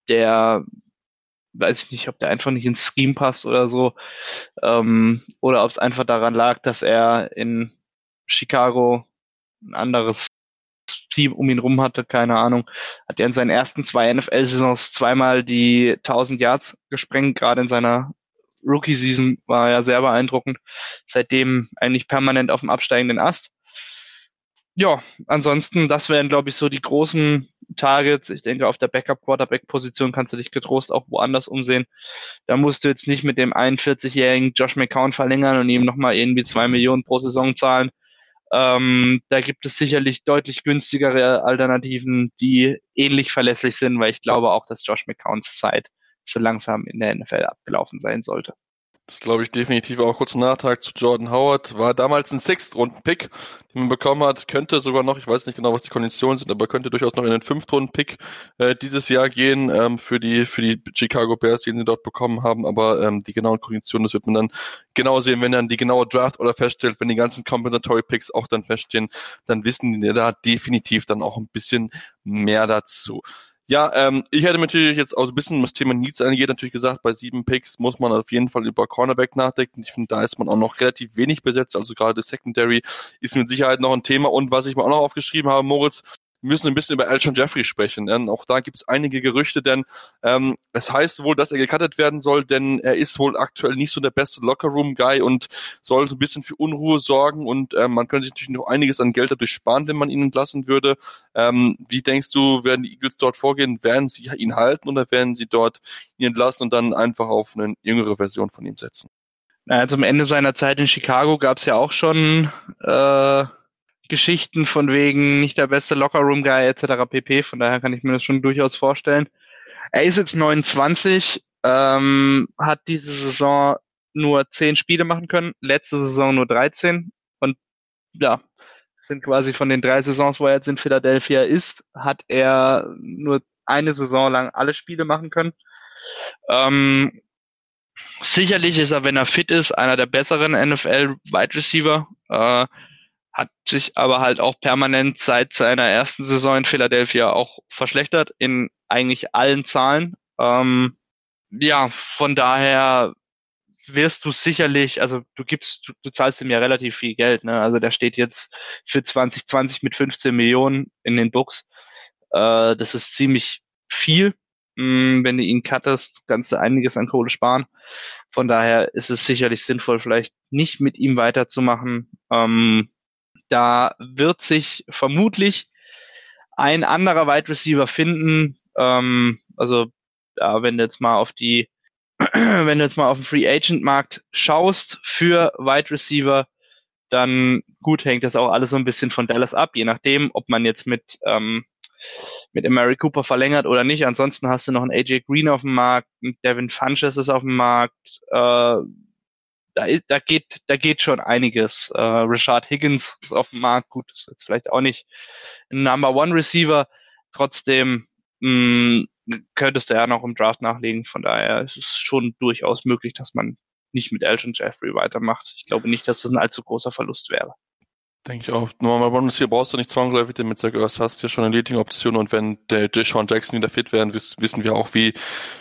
der weiß ich nicht, ob der einfach nicht ins Scheme passt oder so, ähm, oder ob es einfach daran lag, dass er in Chicago ein anderes Team um ihn rum hatte, keine Ahnung, hat er in seinen ersten zwei NFL-Saisons zweimal die 1000 Yards gesprengt, gerade in seiner Rookie-Season war ja sehr beeindruckend. Seitdem eigentlich permanent auf dem absteigenden Ast. Ja, ansonsten, das wären, glaube ich, so die großen Targets. Ich denke, auf der Backup-Quarterback-Position kannst du dich getrost auch woanders umsehen. Da musst du jetzt nicht mit dem 41-jährigen Josh McCown verlängern und ihm nochmal irgendwie zwei Millionen pro Saison zahlen. Ähm, da gibt es sicherlich deutlich günstigere Alternativen, die ähnlich verlässlich sind, weil ich glaube auch, dass Josh McCowns Zeit so langsam in der NFL abgelaufen sein sollte. Das glaube ich definitiv auch kurz Nachtrag zu Jordan Howard. War damals ein Sixth-Runden-Pick, den man bekommen hat. Könnte sogar noch, ich weiß nicht genau, was die Konditionen sind, aber könnte durchaus noch in den Fünft-Runden-Pick äh, dieses Jahr gehen ähm, für die für die Chicago Bears, den sie dort bekommen haben. Aber ähm, die genauen Konditionen, das wird man dann genau sehen, wenn dann die genaue Draft oder feststellt, wenn die ganzen Compensatory Picks auch dann feststehen, dann wissen die da definitiv dann auch ein bisschen mehr dazu. Ja, ähm, ich hätte natürlich jetzt auch ein bisschen, was Thema Needs angeht, natürlich gesagt, bei sieben Picks muss man auf jeden Fall über Cornerback nachdenken. Ich finde, da ist man auch noch relativ wenig besetzt, also gerade das Secondary ist mit Sicherheit noch ein Thema. Und was ich mir auch noch aufgeschrieben habe, Moritz, wir müssen ein bisschen über Elton Jeffrey sprechen, denn auch da gibt es einige Gerüchte, denn ähm, es heißt wohl, dass er gecuttet werden soll, denn er ist wohl aktuell nicht so der beste Lockerroom-Guy und soll so ein bisschen für Unruhe sorgen und ähm, man könnte sich natürlich noch einiges an Geld dadurch sparen, wenn man ihn entlassen würde. Ähm, wie denkst du, werden die Eagles dort vorgehen? Werden sie ihn halten oder werden sie dort ihn entlassen und dann einfach auf eine jüngere Version von ihm setzen? Naja, zum Ende seiner Zeit in Chicago gab es ja auch schon äh, Geschichten von wegen nicht der beste Lockerroom-Guy etc. pp. Von daher kann ich mir das schon durchaus vorstellen. Er ist jetzt 29, ähm, hat diese Saison nur 10 Spiele machen können, letzte Saison nur 13 und ja, sind quasi von den drei Saisons, wo er jetzt in Philadelphia ist, hat er nur eine Saison lang alle Spiele machen können. Ähm, sicherlich ist er, wenn er fit ist, einer der besseren NFL-Wide Receiver. Äh, hat sich aber halt auch permanent seit seiner ersten Saison in Philadelphia auch verschlechtert in eigentlich allen Zahlen. Ähm, ja, von daher wirst du sicherlich, also du gibst, du, du zahlst ihm ja relativ viel Geld, ne? Also der steht jetzt für 2020 mit 15 Millionen in den Books. Äh, das ist ziemlich viel. Mm, wenn du ihn cuttest, kannst du einiges an Kohle sparen. Von daher ist es sicherlich sinnvoll, vielleicht nicht mit ihm weiterzumachen. Ähm, da wird sich vermutlich ein anderer Wide Receiver finden. Ähm, also ja, wenn du jetzt mal auf die, *clears throat* wenn du jetzt mal auf den Free Agent Markt schaust für Wide Receiver, dann gut hängt das auch alles so ein bisschen von Dallas ab, je nachdem, ob man jetzt mit ähm, mit Amari Cooper verlängert oder nicht. Ansonsten hast du noch einen AJ Green auf dem Markt, Devin Funches ist auf dem Markt, äh, da, ist, da geht, da geht schon einiges. Äh, Richard Higgins ist auf dem Markt, gut, ist jetzt vielleicht auch nicht ein Number One Receiver, trotzdem mh, mm, könntest du ja noch im Draft nachlegen. Von daher ist es schon durchaus möglich, dass man nicht mit Elton Jeffrey weitermacht. Ich glaube nicht, dass das ein allzu großer Verlust wäre. Denke ich auch. Normal Bundesliga brauchst du nicht zwangsläufig, denn mit Zach Ertz hast du ja schon eine Leading-Option und wenn der Deshaun Jackson wieder fit werden, wissen wir auch, wie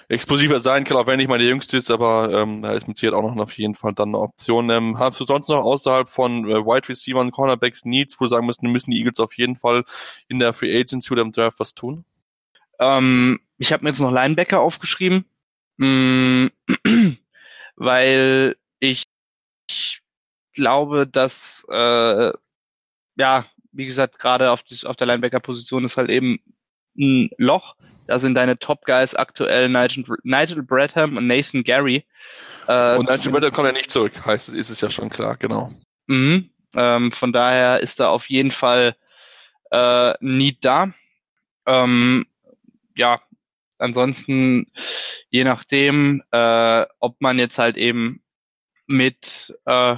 explosiv er sein kann, auch wenn nicht mal der Jüngste ist, aber ähm, da ist mit Sicherheit auch noch auf jeden Fall dann eine Option. Ähm, hast du sonst noch außerhalb von äh, Wide Receiver und Cornerbacks Needs, wo du sagen müssen, müssen die Eagles auf jeden Fall in der Free Agency oder im Draft was tun? Ähm, ich habe mir jetzt noch Linebacker aufgeschrieben, mm, *clears throat* weil ich, ich glaube, dass äh, ja, wie gesagt, gerade auf, auf der Linebacker-Position ist halt eben ein Loch. Da sind deine Top-Guys aktuell Nigel, Nigel Bradham und Nathan Gary. Äh, und Nigel Bradham kommt ja nicht zurück, heißt, ist es ja schon klar, genau. Mhm, ähm, von daher ist da auf jeden Fall äh, Need da. Ähm, ja, ansonsten, je nachdem, äh, ob man jetzt halt eben mit, äh,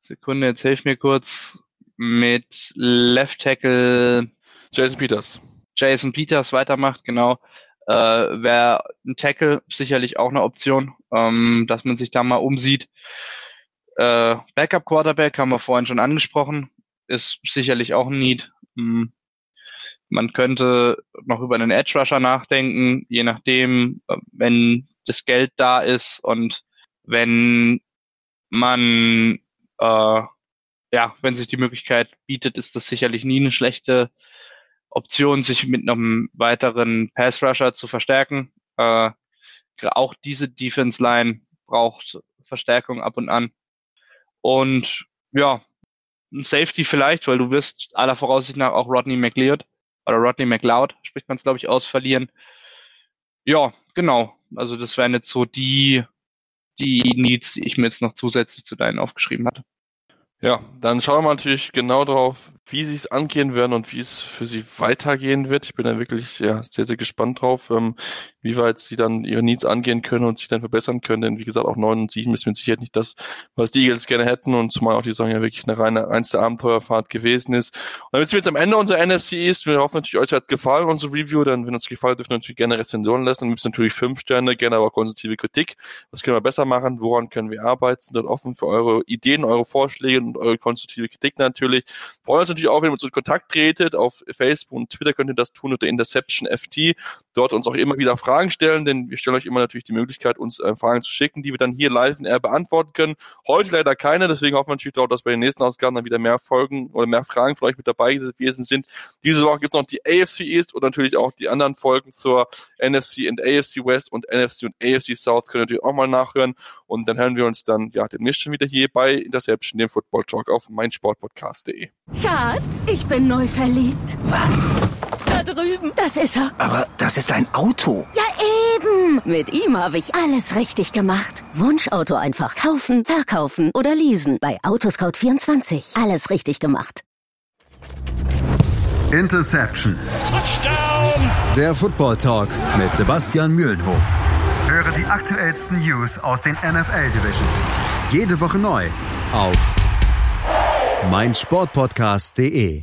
Sekunde, jetzt hilf mir kurz, mit Left Tackle Jason Peters. Jason Peters weitermacht, genau. Äh, Wäre ein Tackle sicherlich auch eine Option, ähm, dass man sich da mal umsieht. Äh, Backup Quarterback haben wir vorhin schon angesprochen, ist sicherlich auch ein Need. Mhm. Man könnte noch über einen Edge Rusher nachdenken, je nachdem, äh, wenn das Geld da ist und wenn man äh, ja, wenn sich die Möglichkeit bietet, ist das sicherlich nie eine schlechte Option, sich mit einem weiteren Pass Rusher zu verstärken. Äh, auch diese Defense Line braucht Verstärkung ab und an. Und ja, ein Safety vielleicht, weil du wirst aller Voraussicht nach auch Rodney McLeod oder Rodney McLeod, spricht man es glaube ich aus, verlieren. Ja, genau. Also das wären jetzt so die, die Needs, die ich mir jetzt noch zusätzlich zu deinen aufgeschrieben hatte. Ja, dann schauen wir natürlich genau drauf, wie sie es angehen werden und wie es für sie weitergehen wird. Ich bin da wirklich ja, sehr, sehr gespannt drauf, ähm, wie weit sie dann ihre Needs angehen können und sich dann verbessern können. Denn wie gesagt, auch 9 und 7 ist mit Sicherheit nicht das, was die Eagles gerne hätten und zumal auch die Saison ja wirklich eine reine reinste Abenteuerfahrt gewesen ist. Und damit wir jetzt am Ende unserer NFC ist, wir hoffen natürlich, euch hat gefallen, unsere Review. Dann, wenn uns gefallen, dürfen wir natürlich gerne Rezensionen lassen. Dann gibt es natürlich fünf Sterne, gerne aber konstruktive Kritik. Was können wir besser machen? Woran können wir arbeiten? Sind dort offen für eure Ideen, eure Vorschläge und eure konstruktive Kritik natürlich. Freuen uns natürlich auch, wenn ihr uns in Kontakt tretet. Auf Facebook und Twitter könnt ihr das tun unter Interception FT. dort uns auch immer wieder Fragen stellen, denn wir stellen euch immer natürlich die Möglichkeit, uns äh, Fragen zu schicken, die wir dann hier live in R beantworten können. Heute leider keine, deswegen hoffen wir natürlich auch, dass bei den nächsten Ausgaben dann wieder mehr Folgen oder mehr Fragen von euch mit dabei gewesen sind. Diese Woche gibt es noch die AFC East und natürlich auch die anderen Folgen zur NFC und AFC West und NFC und AFC South könnt ihr natürlich auch mal nachhören und dann hören wir uns dann ja demnächst schon wieder hier bei Interception, dem Football Talk auf meinsportpodcast.de. Schatz, ich bin neu verliebt. Was? Da drüben. Das ist er. Aber das ist ein Auto. Ja, eben. Mit ihm habe ich alles richtig gemacht. Wunschauto einfach kaufen, verkaufen oder leasen. Bei Autoscout24. Alles richtig gemacht. Interception. Touchdown. Der Football Talk mit Sebastian Mühlenhof. Höre die aktuellsten News aus den NFL Divisions. Jede Woche neu auf meinsportpodcast.de.